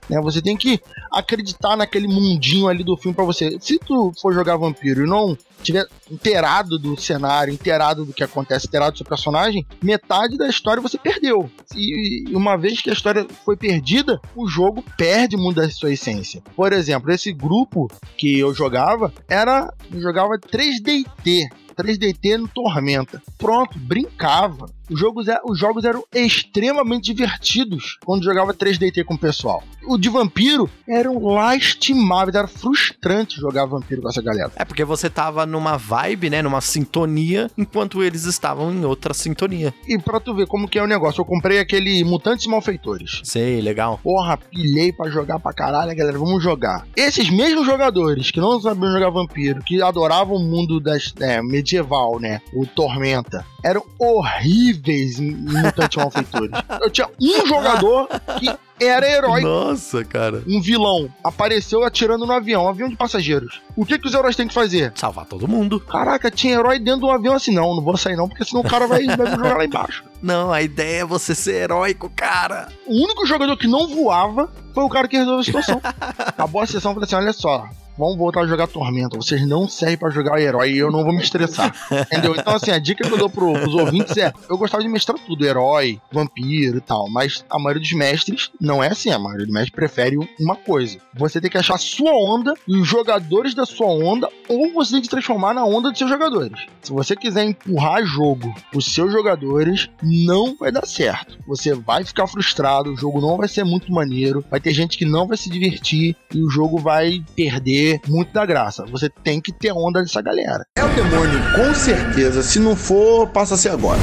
Né? Você tem que acreditar naquele mundinho ali do filme pra você. Se tu for jogar vampiro e não tiver inteirado do cenário, inteirado do que acontece, inteirado do seu personagem, metade da história você perdeu. E, e uma vez que a história foi perdida, o jogo perde muito da sua essência. Por exemplo, esse grupo que eu jogava era. Eu jogava 3DT. 3DT no Tormenta. Pronto, brincava. Os jogos, é- os jogos eram extremamente divertidos quando jogava 3DT com o pessoal. O de vampiro eram lastimáveis, era frustrante jogar vampiro com essa galera. É porque você tava numa vibe, né, numa sintonia, enquanto eles estavam em outra sintonia. E pra tu ver como que é o negócio, eu comprei aquele Mutantes Malfeitores. Sei, legal. Porra, pilhei pra jogar pra caralho, galera, vamos jogar. Esses mesmos jogadores que não sabiam jogar vampiro, que adoravam o mundo das, é, medieval, né, o Tormenta, eram horríveis horríveis em, em Mutante Malfeitores. Eu tinha um jogador que era herói. Nossa, cara. Um vilão apareceu atirando no avião, um avião de passageiros. O que, que os heróis têm que fazer? Salvar todo mundo. Caraca, tinha herói dentro do avião assim, não, não vou sair não, porque senão o cara vai, vai me jogar lá embaixo. Não, a ideia é você ser heróico, cara. O único jogador que não voava foi o cara que resolveu a situação. Acabou a sessão e falei assim: olha só, vamos voltar a jogar Tormenta. Vocês não servem pra jogar herói e eu não vou me estressar. Entendeu? Então, assim, a dica que eu dou pro, pros ouvintes é: eu gostava de mestrar tudo, herói, vampiro e tal, mas a maioria dos mestres não é assim. A maioria dos mestres prefere uma coisa. Você tem que achar a sua onda e os jogadores da sua onda, ou você tem que transformar na onda dos seus jogadores. Se você quiser empurrar jogo os seus jogadores, não vai dar certo. Você vai ficar frustrado, o jogo não vai ser muito maneiro, vai ter gente que não vai se divertir e o jogo vai perder muito da graça. Você tem que ter onda dessa galera. É o demônio, com certeza. Se não for, passa a ser agora.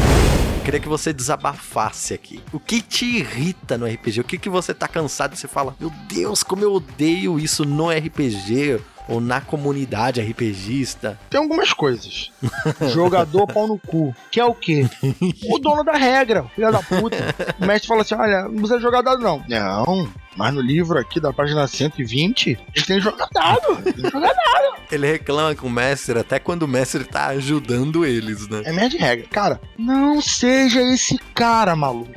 Queria que você desabafasse aqui. O que te irrita no RPG? O que, que você tá cansado e você fala, meu Deus, como eu odeio isso no RPG ou na comunidade RPGista? Tem algumas coisas. Jogador pau no cu. Que é o quê? O dono da regra, filha da puta. O mestre fala assim: olha, não precisa jogar dado, não. Não. Mas no livro aqui da página 120, eles têm que jogar dado. Tem que jogar dado. Ele reclama com o mestre até quando o mestre tá ajudando eles, né? É merda de regra. Cara, não seja esse cara, maluco.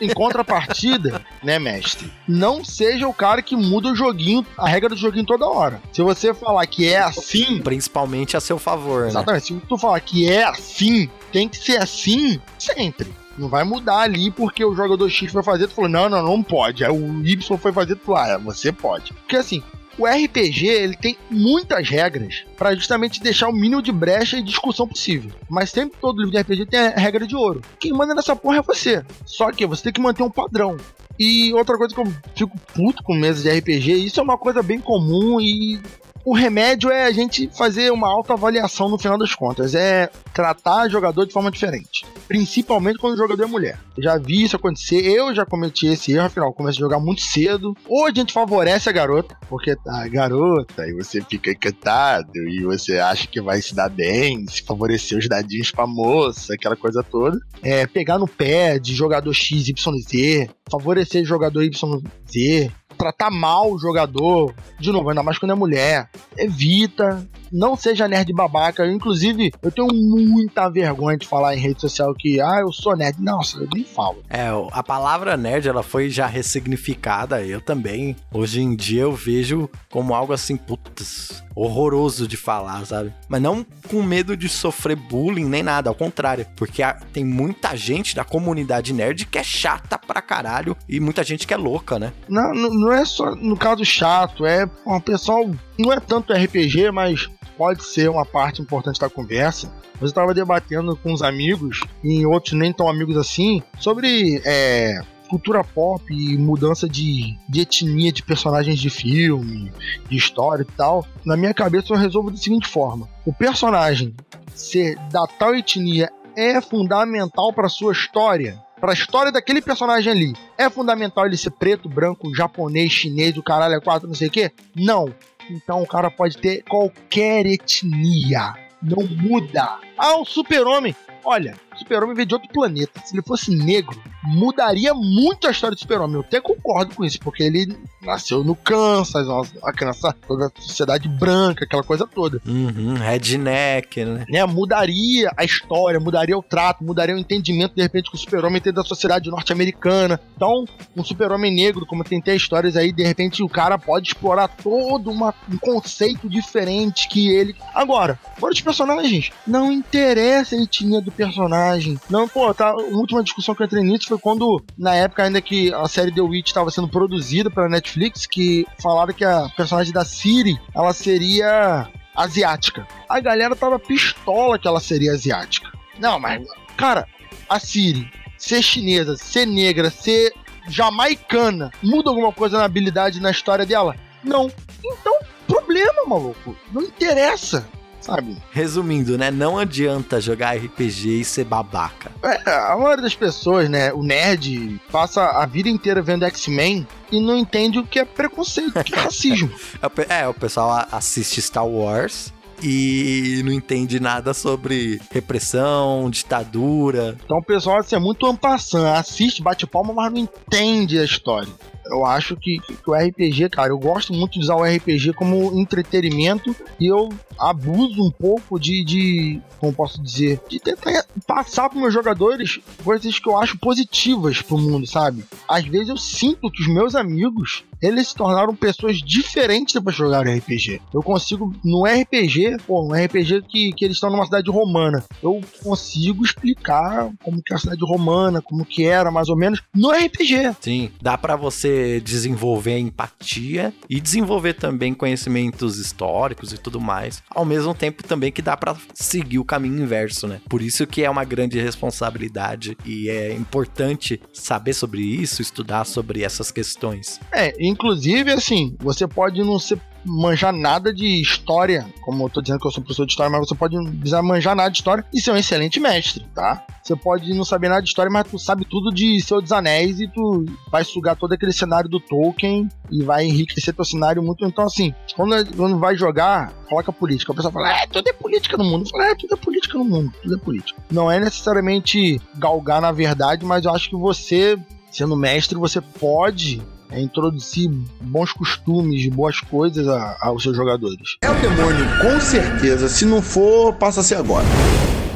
Em contrapartida, né, mestre? Não seja o cara que muda o joguinho, a regra do joguinho toda hora. Se você falar que é assim, Principalmente a seu favor, né? Exatamente. Se tu falar que é assim, tem que ser assim sempre. Não vai mudar ali porque o jogador X foi fazer, tu falou, não, não, não pode. Aí o Y foi fazer, tu falou, ah, você pode. Porque assim, o RPG ele tem muitas regras para justamente deixar o mínimo de brecha e discussão possível. Mas sempre todo livro de RPG tem a regra de ouro. Quem manda nessa porra é você. Só que você tem que manter um padrão. E outra coisa que eu fico puto com mesas de RPG, isso é uma coisa bem comum e o remédio é a gente fazer uma autoavaliação no final das contas. É tratar jogador de forma diferente. Principalmente quando o jogador é mulher. Já vi isso acontecer, eu já cometi esse erro, afinal, comecei a jogar muito cedo. Ou a gente favorece a garota, porque tá garota, e você fica encantado, e você acha que vai se dar bem, se favorecer os dadinhos pra moça, aquela coisa toda. É, pegar no pé de jogador X, Y, Z, favorecer jogador Y, Z, tratar mal o jogador, de novo, ainda mais quando é mulher. Evita, não seja nerd babaca. Inclusive, eu tenho muita vergonha de falar em rede social que, ah, eu sou nerd. Nossa, eu nem falo. É, a palavra nerd, ela foi já ressignificada. Eu também, hoje em dia, eu vejo como algo assim, putz, horroroso de falar, sabe? Mas não com medo de sofrer bullying nem nada, ao contrário. Porque tem muita gente da comunidade nerd que é chata pra caralho e muita gente que é louca, né? Não, não é só no caso chato, é um pessoal. Não é tanto RPG, mas pode ser uma parte importante da conversa. Eu estava debatendo com uns amigos, e outros nem tão amigos assim, sobre é, cultura pop e mudança de, de etnia de personagens de filme, de história e tal. Na minha cabeça eu resolvo da seguinte forma: o personagem ser da tal etnia é fundamental para sua história. Para a história daquele personagem ali, é fundamental ele ser preto, branco, japonês, chinês, o caralho é quatro, não sei o quê? Não. Então o cara pode ter qualquer etnia. Não muda. Ah, o super-homem. Olha, super-homem veio de outro planeta. Se ele fosse negro, mudaria muito a história do super-homem. Eu até concordo com isso, porque ele nasceu no Kansas, a criança, toda a sociedade branca, aquela coisa toda. Uhum, redneck, né? Né, mudaria a história, mudaria o trato, mudaria o entendimento, de repente, que o super-homem tem da sociedade norte-americana. Então, um super-homem negro, como tem até histórias aí, de repente o cara pode explorar todo uma- um conceito diferente que ele. Agora, fora os personagens, não interessa a etnia do personagem. Não, pô, tá. A última discussão que eu entrei nisso foi quando, na época ainda que a série The Witch estava sendo produzida pela Netflix, que falaram que a personagem da Siri, ela seria asiática. A galera tava pistola que ela seria asiática. Não, mas, cara, a Siri ser chinesa, ser negra, ser jamaicana, muda alguma coisa na habilidade na história dela? Não. Então, problema, maluco. Não interessa, sabe? Resumindo, né? Não adianta jogar RPG e ser babaca. É, a maioria das pessoas, né, o nerd, passa a vida inteira vendo X-Men e não entende o que é preconceito, o que é racismo. É, o É, pessoal assiste Star Wars e não entende nada sobre repressão, ditadura. Então o pessoal assim, é muito ampassant, assiste, bate palma, mas não entende a história. Eu acho que, que, o RPG, cara, eu gosto muito de usar o RPG como entretenimento e eu abuso um pouco de, de como posso dizer, de tentar passar para meus jogadores coisas que eu acho positivas pro mundo, sabe? Às vezes eu sinto que os meus amigos eles se tornaram pessoas diferentes depois de jogar RPG. Eu consigo, no RPG, pô, um RPG que, que eles estão numa cidade romana, eu consigo explicar como que é a cidade romana, como que era, mais ou menos, no RPG. Sim, dá para você desenvolver empatia e desenvolver também conhecimentos históricos e tudo mais, ao mesmo tempo também que dá para seguir o caminho inverso, né? Por isso que é uma grande responsabilidade e é importante saber sobre isso, estudar sobre essas questões. É, inclusive, assim, você pode não ser manjar nada de história, como eu tô dizendo que eu sou professor de história, mas você pode não manjar nada de história e ser um excelente mestre, tá? Você pode não saber nada de história, mas tu sabe tudo de Senhor dos Anéis e tu vai sugar todo aquele cenário do Tolkien e vai enriquecer teu cenário muito. Então, assim, quando, quando vai jogar, coloca política. O pessoal fala, é, tudo é política no mundo. Fala, é, tudo é política no mundo, tudo é política. Não é necessariamente galgar na verdade, mas eu acho que você, sendo mestre, você pode é introduzir bons costumes, boas coisas a, aos seus jogadores. É o demônio, com certeza. Se não for, passa a ser agora.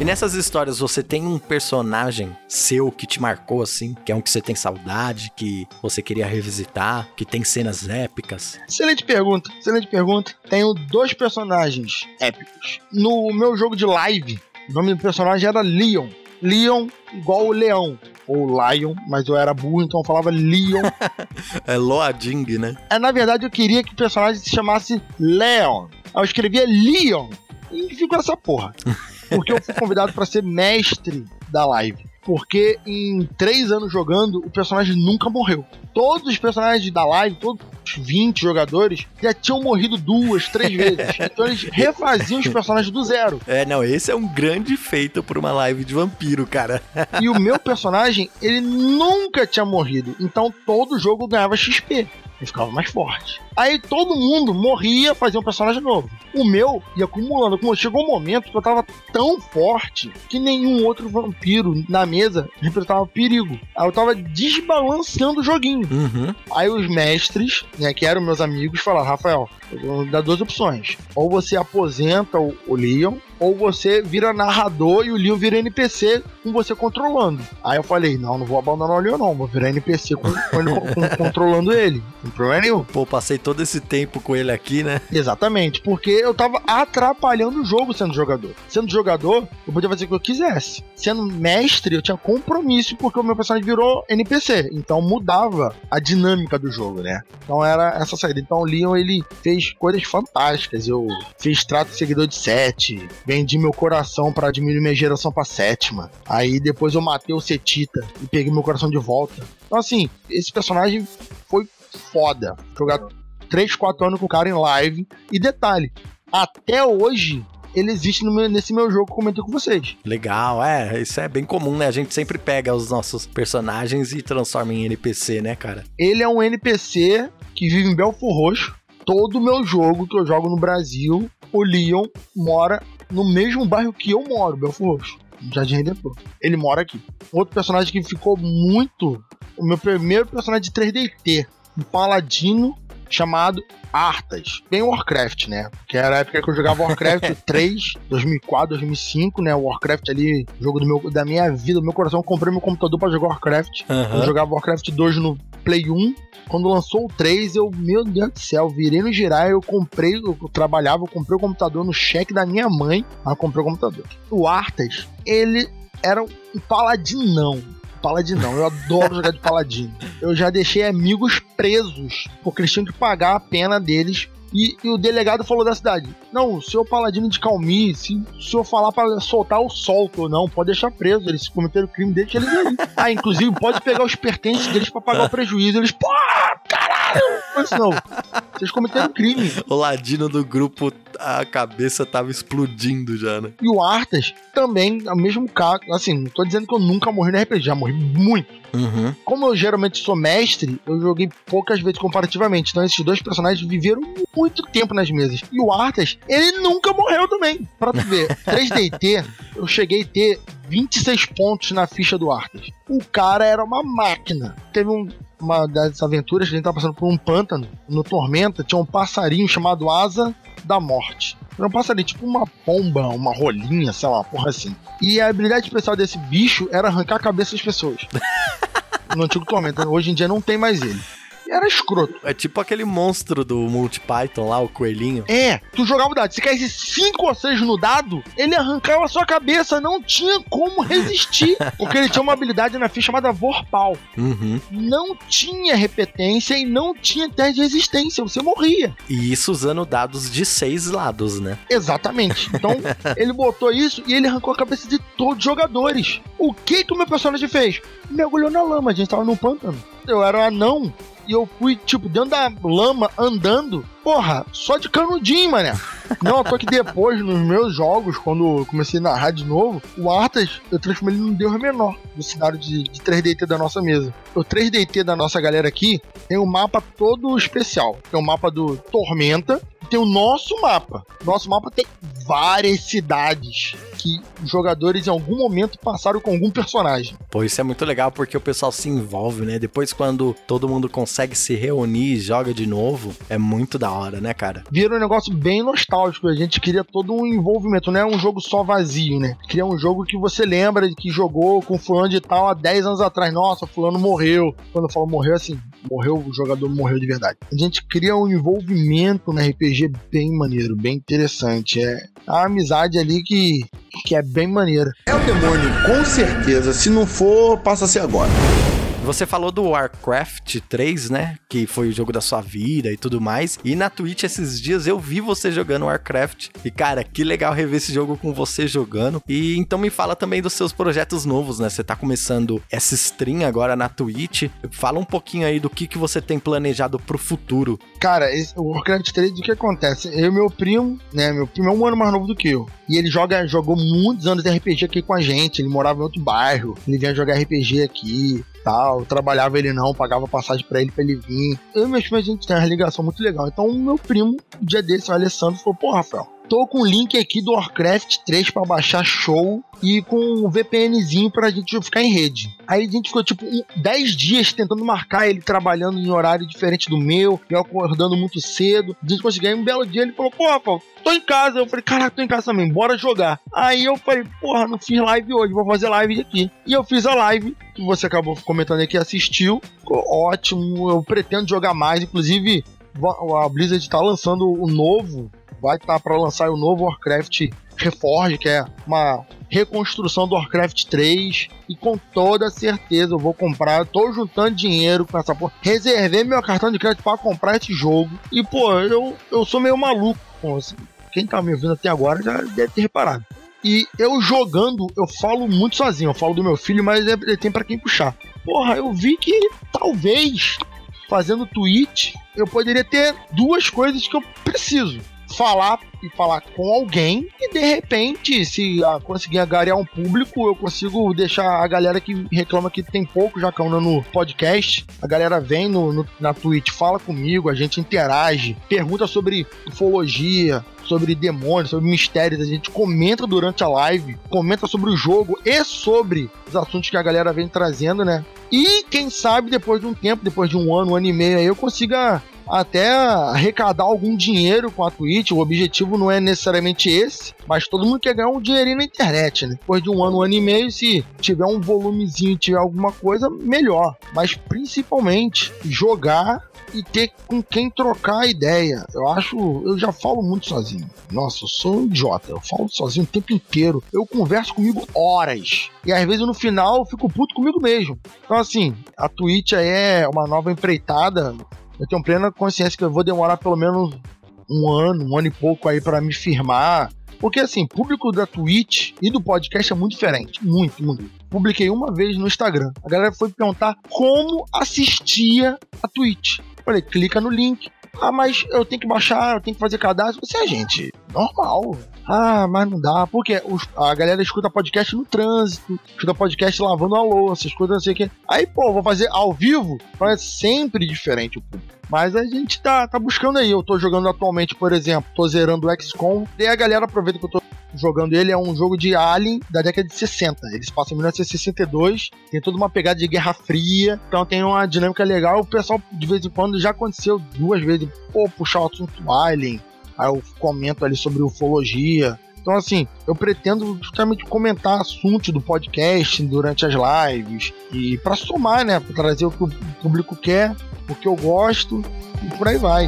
E nessas histórias você tem um personagem seu que te marcou assim, que é um que você tem saudade, que você queria revisitar, que tem cenas épicas? Excelente pergunta, excelente pergunta. Tenho dois personagens épicos. No meu jogo de live, o nome do personagem era Leon. Leon igual o leão, ou Lion, mas eu era burro, então eu falava Leon. é Loading, né? É, na verdade, eu queria que o personagem se chamasse Leon. Aí eu escrevia Leon. E ficou essa porra. Porque eu fui convidado para ser mestre da live. Porque em três anos jogando, o personagem nunca morreu. Todos os personagens da live, todos os 20 jogadores, já tinham morrido duas, três vezes. Então eles refaziam os personagens do zero. É, não, esse é um grande feito por uma live de vampiro, cara. e o meu personagem, ele nunca tinha morrido. Então todo jogo ganhava XP. Ele ficava mais forte. Aí todo mundo morria, fazia um personagem novo. O meu ia acumulando. Chegou um momento que eu tava tão forte que nenhum outro vampiro na mesa representava perigo. Aí eu tava desbalanceando o joguinho. Uhum. Aí os mestres, né, que eram meus amigos, falaram: Rafael, eu vou dar duas opções. Ou você aposenta o, o Leon, ou você vira narrador e o Leon vira NPC com você controlando. Aí eu falei, não, não vou abandonar o Leon não, vou virar NPC com, com com, controlando ele. Não problema nenhum. Pô, passei todo esse tempo com ele aqui, né? Exatamente, porque eu tava atrapalhando o jogo sendo jogador. Sendo jogador, eu podia fazer o que eu quisesse. Sendo mestre, eu tinha compromisso porque o meu personagem virou NPC. Então mudava a dinâmica do jogo, né? Então era essa saída. Então o Leon, ele fez coisas fantásticas. Eu fiz trato de seguidor de 7, vendi meu coração para diminuir minha geração pra sétima. Aí depois eu matei o Setita e peguei meu coração de volta. Então, assim, esse personagem foi foda. Jogar 3, 4 anos com o cara em live. E detalhe, até hoje ele existe meu, nesse meu jogo que eu comentei com vocês. Legal, é, isso é bem comum, né? A gente sempre pega os nossos personagens e transforma em NPC, né, cara? Ele é um NPC que vive em Belfor Roxo. Todo o meu jogo que eu jogo no Brasil, o Leon mora no mesmo bairro que eu moro, Belfor Roxo. Jardim Redentor. Ele mora aqui. Outro personagem que ficou muito. O meu primeiro personagem de 3DT. Um paladino chamado Artas. Bem Warcraft, né? Que era a época que eu jogava Warcraft 3, 2004, 2005, né? Warcraft ali, jogo do meu, da minha vida, do meu coração. Eu comprei meu computador para jogar Warcraft. Uhum. Eu jogava Warcraft 2 no Play 1. Quando lançou o 3, eu, meu Deus do céu, virei no girar, eu comprei, eu trabalhava, eu comprei o computador no cheque da minha mãe. Eu comprei o computador. O Artas, ele era um paladinão paladinão. Eu adoro jogar de paladino. Eu já deixei amigos presos, porque eles tinham que pagar a pena deles. E, e o delegado falou da cidade: Não, o senhor paladino de Calmi, se o senhor falar para soltar, o solto ou não, pode deixar preso. Eles cometeram o crime deles, eles aí. Ah, inclusive, pode pegar os pertences deles para pagar o prejuízo. Eles, pô, caralho! Não, Vocês cometeram crime. O ladino do grupo, a cabeça tava explodindo já, né? E o Arthas também, o mesmo caso. Assim, não tô dizendo que eu nunca morri no RPG, já morri muito. Uhum. Como eu geralmente sou mestre, eu joguei poucas vezes comparativamente. Então esses dois personagens viveram muito tempo nas mesas. E o Arthas, ele nunca morreu também. Pra tu ver, 3DT, eu cheguei a ter 26 pontos na ficha do Arthas. O cara era uma máquina. Teve um, uma das aventuras que a gente tava passando por um pântano, no Tormenta, tinha um passarinho chamado Asa da Morte. Era um passarinho, tipo uma pomba, uma rolinha, sei lá, porra assim. E a habilidade especial desse bicho era arrancar a cabeça das pessoas. no antigo Tormenta. Hoje em dia não tem mais ele. Era escroto. É tipo aquele monstro do Multi Python lá, o coelhinho. É, tu jogava o dado. Se caísse 5 ou 6 no dado, ele arrancava a sua cabeça. Não tinha como resistir. porque ele tinha uma habilidade na ficha chamada Vorpal. Uhum. Não tinha repetência e não tinha teste de resistência. Você morria. E isso usando dados de seis lados, né? Exatamente. Então, ele botou isso e ele arrancou a cabeça de todos os jogadores. O que que o meu personagem fez? Mergulhou na lama. A gente tava no pântano. Eu era um anão e eu fui, tipo, dentro da lama, andando. Porra, só de canudinho, mané. Não, toa que depois, nos meus jogos, quando eu comecei a narrar de novo, o Arthas, eu transformei ele num deus menor do cenário de, de 3DT da nossa mesa. O 3DT da nossa galera aqui tem um mapa todo especial. Tem um mapa do Tormenta, tem o nosso mapa. Nosso mapa tem várias cidades que os jogadores em algum momento passaram com algum personagem. Pô, isso é muito legal porque o pessoal se envolve, né? Depois, quando todo mundo consegue se reunir e joga de novo, é muito da hora, né, cara? Vira um negócio bem nostálgico. A gente queria todo um envolvimento, não é um jogo só vazio, né? Queria um jogo que você lembra de que jogou com fulano de tal há 10 anos atrás. Nossa, fulano morreu. Quando eu falo morreu, assim, morreu, o jogador morreu de verdade. A gente cria um envolvimento no RPG bem maneiro, bem interessante. É a amizade ali que, que é bem maneira. É o demônio, com certeza. Se não for, passa a ser agora. Você falou do Warcraft 3, né? Que foi o jogo da sua vida e tudo mais. E na Twitch esses dias eu vi você jogando Warcraft. E cara, que legal rever esse jogo com você jogando. E então me fala também dos seus projetos novos, né? Você tá começando essa stream agora na Twitch. Fala um pouquinho aí do que, que você tem planejado pro futuro. Cara, esse, o Warcraft 3, o que acontece? Eu e meu primo, né? Meu primo é um ano mais novo do que eu. E ele joga, jogou muitos anos de RPG aqui com a gente. Ele morava em outro bairro. Ele vinha jogar RPG aqui tal. Trabalhava ele não, pagava passagem para ele pra ele vir. Eu e meus primos, a gente tem uma ligação muito legal. Então, meu primo, um dia desse, o Alessandro, falou: Pô, Rafael, tô com o link aqui do Warcraft 3 para baixar show e com um VPNzinho pra gente ficar em rede. Aí a gente ficou tipo 10 dias tentando marcar ele trabalhando em horário diferente do meu, eu acordando muito cedo. A gente conseguiu. Um belo dia ele falou: Pô, tô em casa. Eu falei: Caraca, tô em casa também, bora jogar. Aí eu falei: Porra, não fiz live hoje, vou fazer live aqui. E eu fiz a live, que você acabou comentando aqui, assistiu. Ficou ótimo, eu pretendo jogar mais. Inclusive, a Blizzard tá lançando o novo vai estar tá para lançar o novo Warcraft Reforge, que é uma reconstrução do Warcraft 3 e com toda certeza eu vou comprar. Tô juntando dinheiro com essa porra. Reservei meu cartão de crédito para comprar esse jogo. E pô, eu, eu sou meio maluco. Pô, assim, quem tá me ouvindo até agora já deve ter reparado. E eu jogando, eu falo muito sozinho. Eu falo do meu filho, mas ele tem para quem puxar. Porra, eu vi que talvez fazendo tweet eu poderia ter duas coisas que eu preciso falar e falar com alguém e de repente, se ah, conseguir agariar um público, eu consigo deixar a galera que reclama que tem pouco Jacaúna no podcast, a galera vem no, no, na Twitch, fala comigo, a gente interage, pergunta sobre ufologia, sobre demônios, sobre mistérios, a gente comenta durante a live, comenta sobre o jogo e sobre os assuntos que a galera vem trazendo, né? E quem sabe depois de um tempo, depois de um ano, um ano e meio aí, eu consiga até arrecadar algum dinheiro com a Twitch. O objetivo não é necessariamente esse, mas todo mundo quer ganhar um dinheirinho na internet, né? Depois de um ano, um ano e meio, se tiver um volumezinho, tiver alguma coisa, melhor. Mas principalmente jogar e ter com quem trocar ideia. Eu acho, eu já falo muito sozinho. Nossa, eu sou um idiota. Eu falo sozinho o tempo inteiro. Eu converso comigo horas. E às vezes no final eu fico puto comigo mesmo. Então, assim, a Twitch é uma nova empreitada eu tenho plena consciência que eu vou demorar pelo menos um ano, um ano e pouco aí para me firmar. Porque assim, público da Twitch e do podcast é muito diferente. Muito, muito. Publiquei uma vez no Instagram. A galera foi perguntar como assistia a Twitch. Falei, clica no link, Ah, mas eu tenho que baixar, eu tenho que fazer cadastro. Você é gente, normal. Ah, mas não dá. Porque a galera escuta podcast no trânsito, escuta podcast lavando a louça, escuta não sei o. Aí, pô, vou fazer ao vivo, parece sempre diferente o público. Mas a gente tá, tá buscando aí. Eu tô jogando atualmente, por exemplo, tô zerando o XCOM. E a galera aproveita que eu tô jogando ele. É um jogo de Alien da década de 60. Eles passam em 1962. Tem toda uma pegada de Guerra Fria. Então tem uma dinâmica legal. O pessoal, de vez em quando, já aconteceu duas vezes. Pô, puxar o assunto Alien. Aí eu comento ali sobre ufologia. Então, assim, eu pretendo justamente comentar assuntos do podcast durante as lives. E pra somar, né? Pra trazer o que o público quer, o que eu gosto. E por aí vai.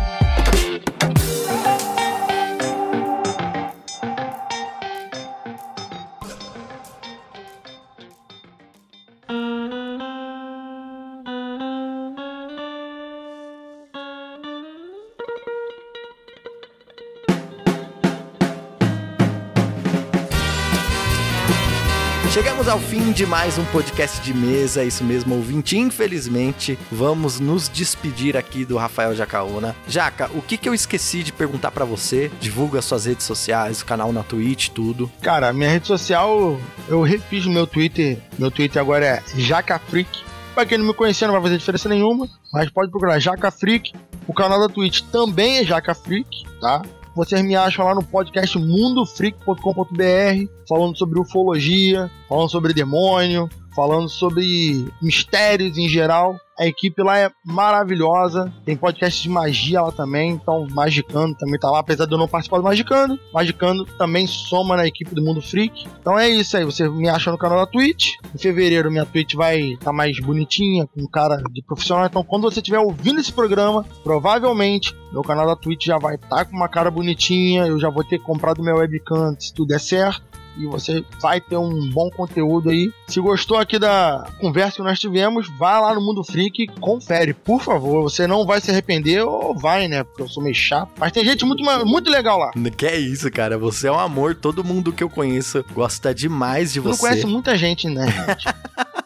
Ao fim de mais um podcast de mesa, isso mesmo, ouvinte. Infelizmente, vamos nos despedir aqui do Rafael Jacaúna. Jaca, o que, que eu esqueci de perguntar pra você? Divulga suas redes sociais, o canal na Twitch, tudo. Cara, minha rede social, eu refiz meu Twitter. Meu Twitter agora é JacaFreak. Pra quem não me conhecer, não vai fazer diferença nenhuma, mas pode procurar JacaFreak. O canal da Twitch também é JacaFreak, tá? Vocês me acham lá no podcast mundofreak.com.br, falando sobre ufologia, falando sobre demônio, falando sobre mistérios em geral. A equipe lá é maravilhosa. Tem podcast de magia lá também. Então, Magicando também tá lá. Apesar de eu não participar do Magicando, Magicando também soma na equipe do Mundo Freak. Então é isso aí. Você me acha no canal da Twitch. Em fevereiro, minha Twitch vai estar tá mais bonitinha, com cara de profissional. Então, quando você estiver ouvindo esse programa, provavelmente meu canal da Twitch já vai estar tá com uma cara bonitinha. Eu já vou ter comprado meu webcam se tudo der certo e você vai ter um bom conteúdo aí. Se gostou aqui da conversa que nós tivemos, vá lá no Mundo Freak e confere, por favor. Você não vai se arrepender ou vai, né? Porque eu sou meio chato. Mas tem gente muito, muito legal lá. Que é isso, cara. Você é um amor. Todo mundo que eu conheço gosta demais de Tu você. conhece muita gente, né?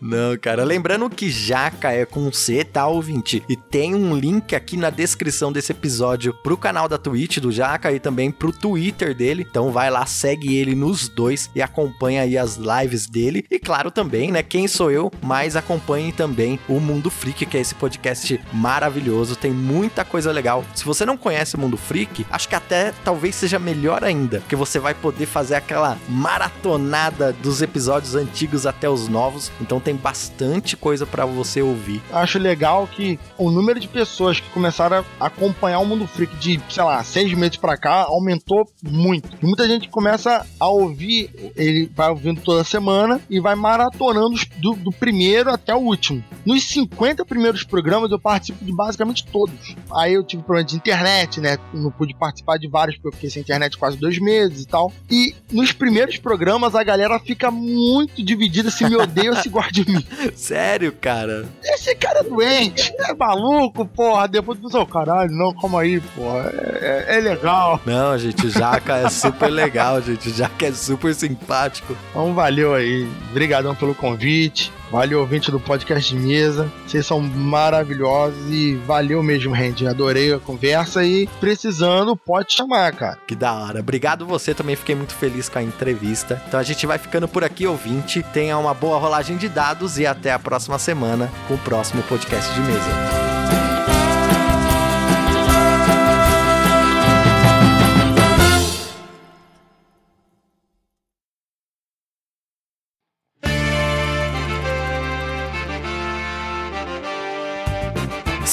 Não, cara. Lembrando que Jaca é com C, tá, ouvinte? E tem um link aqui na descrição desse episódio pro canal da Twitch do Jaca e também pro Twitter dele. Então vai lá, segue ele nos dois e acompanha aí as lives dele. E claro também, né? Quem sou eu? Mas acompanhe também o Mundo Freak, que é esse podcast maravilhoso. Tem muita coisa legal. Se você não conhece o Mundo Freak, acho que até talvez seja melhor ainda, porque você vai poder fazer aquela maratonada dos episódios antigos até os novos. Então tem bastante coisa para você ouvir. Acho legal que o número de pessoas que começaram a acompanhar o Mundo Freak de, sei lá, seis meses pra cá aumentou muito. E muita gente começa a ouvir, ele vai ouvindo toda semana e vai maratonando do, do primeiro até o último. Nos 50 primeiros programas eu participo de basicamente todos. Aí eu tive problema de internet, né? Não pude participar de vários porque eu fiquei sem internet quase dois meses e tal. E nos primeiros programas a galera fica muito dividida se me odeia ou se gosta de mim. Sério, cara? Esse cara é doente, é maluco, porra. Depois pensa, oh, caralho, não, calma aí, porra. É, é- é legal. Não, gente, o Jaca é super legal, gente. O Jaca é super simpático. Então valeu aí. Obrigadão pelo convite. Valeu, ouvinte do podcast de mesa. Vocês são maravilhosos e valeu mesmo, Randy. Adorei a conversa e precisando, pode chamar, cara. Que da hora. Obrigado você, também fiquei muito feliz com a entrevista. Então a gente vai ficando por aqui, ouvinte. Tenha uma boa rolagem de dados e até a próxima semana com o próximo podcast de mesa.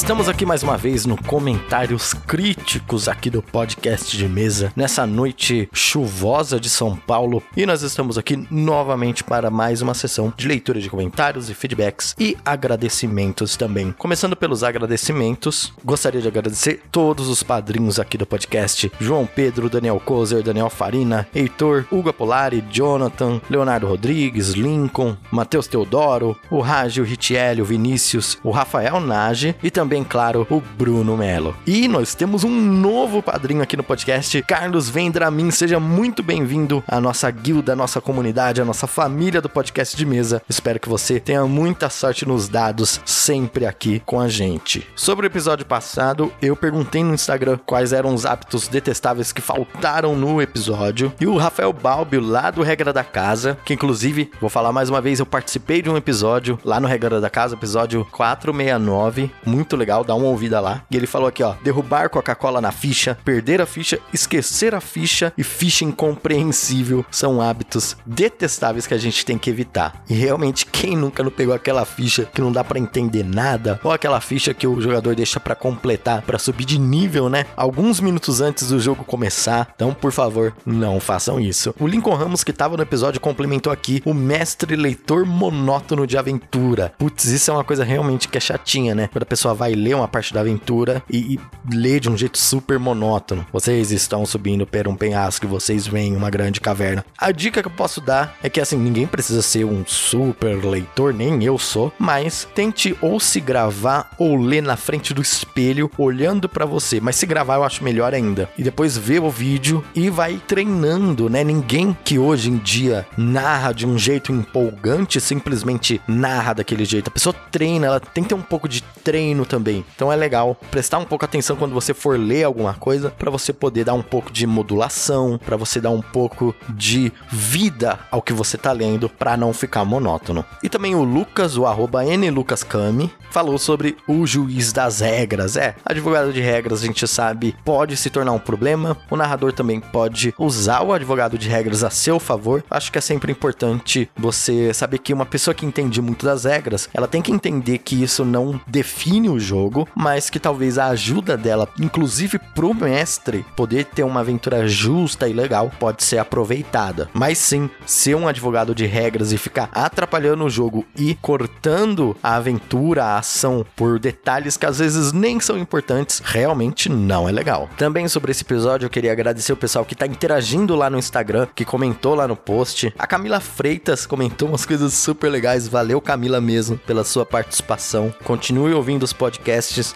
Estamos aqui mais uma vez no comentários críticos aqui do podcast de mesa nessa noite chuvosa de São Paulo e nós estamos aqui novamente para mais uma sessão de leitura de comentários e feedbacks e agradecimentos também. Começando pelos agradecimentos, gostaria de agradecer todos os padrinhos aqui do podcast: João Pedro, Daniel Kozer, Daniel Farina, Heitor, Hugo Apolari, Jonathan, Leonardo Rodrigues, Lincoln, Matheus Teodoro, o Rágio Ritielli, o Vinícius, o Rafael Nage e também claro, o Bruno Melo. E nós temos um novo padrinho aqui no podcast, Carlos Vendramin. Seja muito bem-vindo à nossa guilda, à nossa comunidade, à nossa família do podcast de mesa. Espero que você tenha muita sorte nos dados sempre aqui com a gente. Sobre o episódio passado, eu perguntei no Instagram quais eram os hábitos detestáveis que faltaram no episódio. E o Rafael Balbio, lá do Regra da Casa, que inclusive, vou falar mais uma vez, eu participei de um episódio lá no Regra da Casa, episódio 469. Muito legal, dá uma ouvida lá. E ele falou aqui, ó: derrubar Coca-Cola na ficha, perder a ficha, esquecer a ficha e ficha incompreensível são hábitos detestáveis que a gente tem que evitar. E realmente, quem nunca não pegou aquela ficha que não dá para entender nada, ou aquela ficha que o jogador deixa para completar, para subir de nível, né? Alguns minutos antes do jogo começar. Então, por favor, não façam isso. O Lincoln Ramos, que tava no episódio, complementou aqui o mestre leitor monótono de aventura. Putz, isso é uma coisa realmente que é chatinha, né? Quando a pessoa vai ler uma parte da aventura e, e lê de um jeito super monótono. Vocês estão subindo por um penhasco e vocês veem uma grande caverna. A dica que eu posso dar é que, assim, ninguém precisa ser um super leitor, nem eu sou, mas tente ou se gravar ou ler na frente do espelho, olhando para você. Mas se gravar, eu acho melhor ainda. E depois ver o vídeo e vai treinando, né? Ninguém que hoje em dia narra de um jeito empolgante simplesmente narra daquele jeito. A pessoa treina, ela tem que ter um pouco de treino também. Então é legal prestar um pouco atenção quando você for ler alguma coisa para você poder dar um pouco de modulação, para você dar um pouco de vida ao que você tá lendo para não ficar monótono. E também o Lucas, o arroba nlucascami, falou sobre o juiz das regras. É, advogado de regras, a gente sabe, pode se tornar um problema. O narrador também pode usar o advogado de regras a seu favor. Acho que é sempre importante você saber que uma pessoa que entende muito das regras, ela tem que entender que isso não define o jogo, mas que talvez a ajuda dela, inclusive pro mestre, poder ter uma aventura justa e legal, pode ser aproveitada. Mas sim, ser um advogado de regras e ficar atrapalhando o jogo e cortando a aventura, a ação por detalhes que às vezes nem são importantes, realmente não é legal. Também sobre esse episódio, eu queria agradecer o pessoal que tá interagindo lá no Instagram, que comentou lá no post. A Camila Freitas comentou umas coisas super legais. Valeu, Camila, mesmo, pela sua participação. Continue ouvindo os podcasts.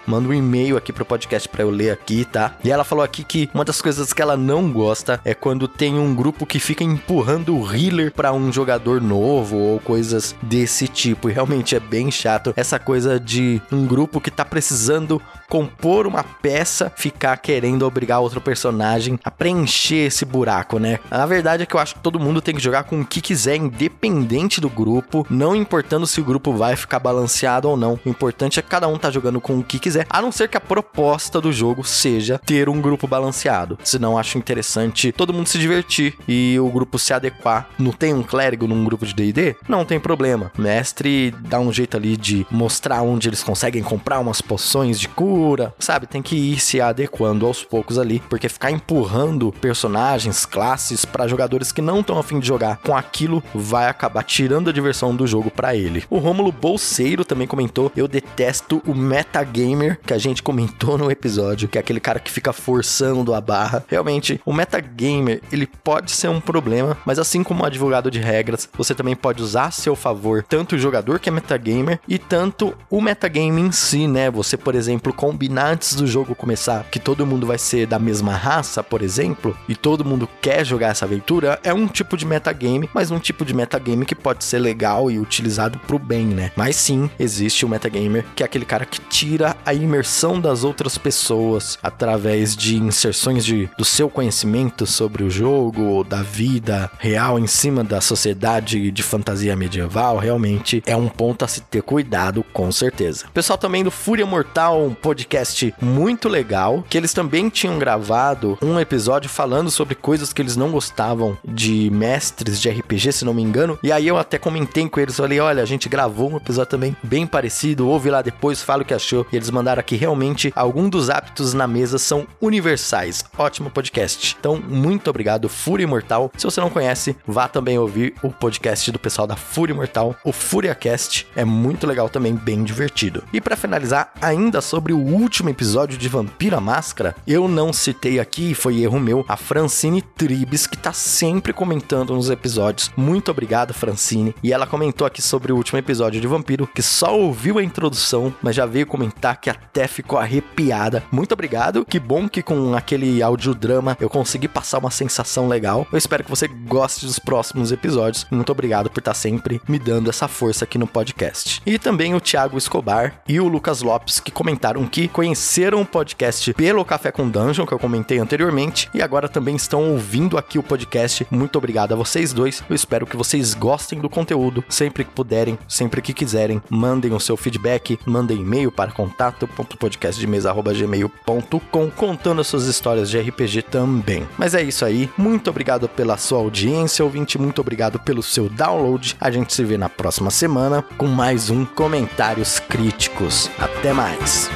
Manda um e-mail aqui pro podcast pra eu ler aqui, tá? E ela falou aqui que uma das coisas que ela não gosta é quando tem um grupo que fica empurrando o healer pra um jogador novo ou coisas desse tipo. E realmente é bem chato essa coisa de um grupo que tá precisando compor uma peça, ficar querendo obrigar outro personagem a preencher esse buraco, né? Na verdade é que eu acho que todo mundo tem que jogar com o que quiser, independente do grupo, não importando se o grupo vai ficar balanceado ou não. O importante é que cada um tá jogando com o que quiser, a não ser que a proposta do jogo seja ter um grupo balanceado. Senão acho interessante todo mundo se divertir e o grupo se adequar. Não tem um clérigo num grupo de D&D? Não tem problema. O mestre dá um jeito ali de mostrar onde eles conseguem comprar umas poções de cura, sabe? Tem que ir se adequando aos poucos ali, porque ficar empurrando personagens, classes para jogadores que não estão afim de jogar com aquilo vai acabar tirando a diversão do jogo para ele. O Rômulo Bolseiro também comentou: "Eu detesto o metagamer que a gente comentou no episódio, que é aquele cara que fica forçando a barra. Realmente, o metagamer, ele pode ser um problema, mas assim como o advogado de regras, você também pode usar a seu favor tanto o jogador que é metagamer e tanto o metagame em si, né? Você, por exemplo, combinar antes do jogo começar que todo mundo vai ser da mesma raça, por exemplo, e todo mundo quer jogar essa aventura, é um tipo de metagame, mas um tipo de metagame que pode ser legal e utilizado pro bem, né? Mas sim, existe o metagamer, que é aquele cara que tira a imersão das outras pessoas através de inserções de, do seu conhecimento sobre o jogo, da vida real em cima da sociedade de fantasia medieval, realmente é um ponto a se ter cuidado, com certeza. Pessoal também do Fúria Mortal, um podcast muito legal, que eles também tinham gravado um episódio falando sobre coisas que eles não gostavam de mestres de RPG, se não me engano. E aí eu até comentei com eles, falei, olha, a gente gravou um episódio também bem parecido, ouve lá depois, fala o que achou. E eles mandaram aqui realmente alguns dos hábitos na mesa são universais. Ótimo podcast. Então, muito obrigado, Fúria Imortal. Se você não conhece, vá também ouvir o podcast do pessoal da Fúria Imortal, o FúriaCast. É muito legal também, bem divertido. E para finalizar, ainda sobre o último episódio de Vampira Máscara, eu não citei aqui, foi erro meu, a Francine Tribes, que tá sempre comentando nos episódios. Muito obrigado, Francine. E ela comentou aqui sobre o último episódio de Vampiro, que só ouviu a introdução, mas já veio comentar que até ficou arrepiada. Muito obrigado. Que bom que com aquele audiodrama eu consegui passar uma sensação legal. Eu espero que você goste dos próximos episódios. Muito obrigado por estar sempre me dando essa força aqui no podcast. E também o Thiago Escobar e o Lucas Lopes que comentaram que conheceram o podcast pelo Café com Dungeon, que eu comentei anteriormente, e agora também estão ouvindo aqui o podcast. Muito obrigado a vocês dois. Eu espero que vocês gostem do conteúdo. Sempre que puderem, sempre que quiserem, mandem o seu feedback, mandem e-mail para contato.podcastdemesa.gmail.com contando as suas histórias de RPG também. Mas é isso aí. Muito obrigado pela sua audiência, ouvinte. Muito obrigado pelo seu download. A gente se vê na próxima semana com mais um Comentários Críticos. Até mais!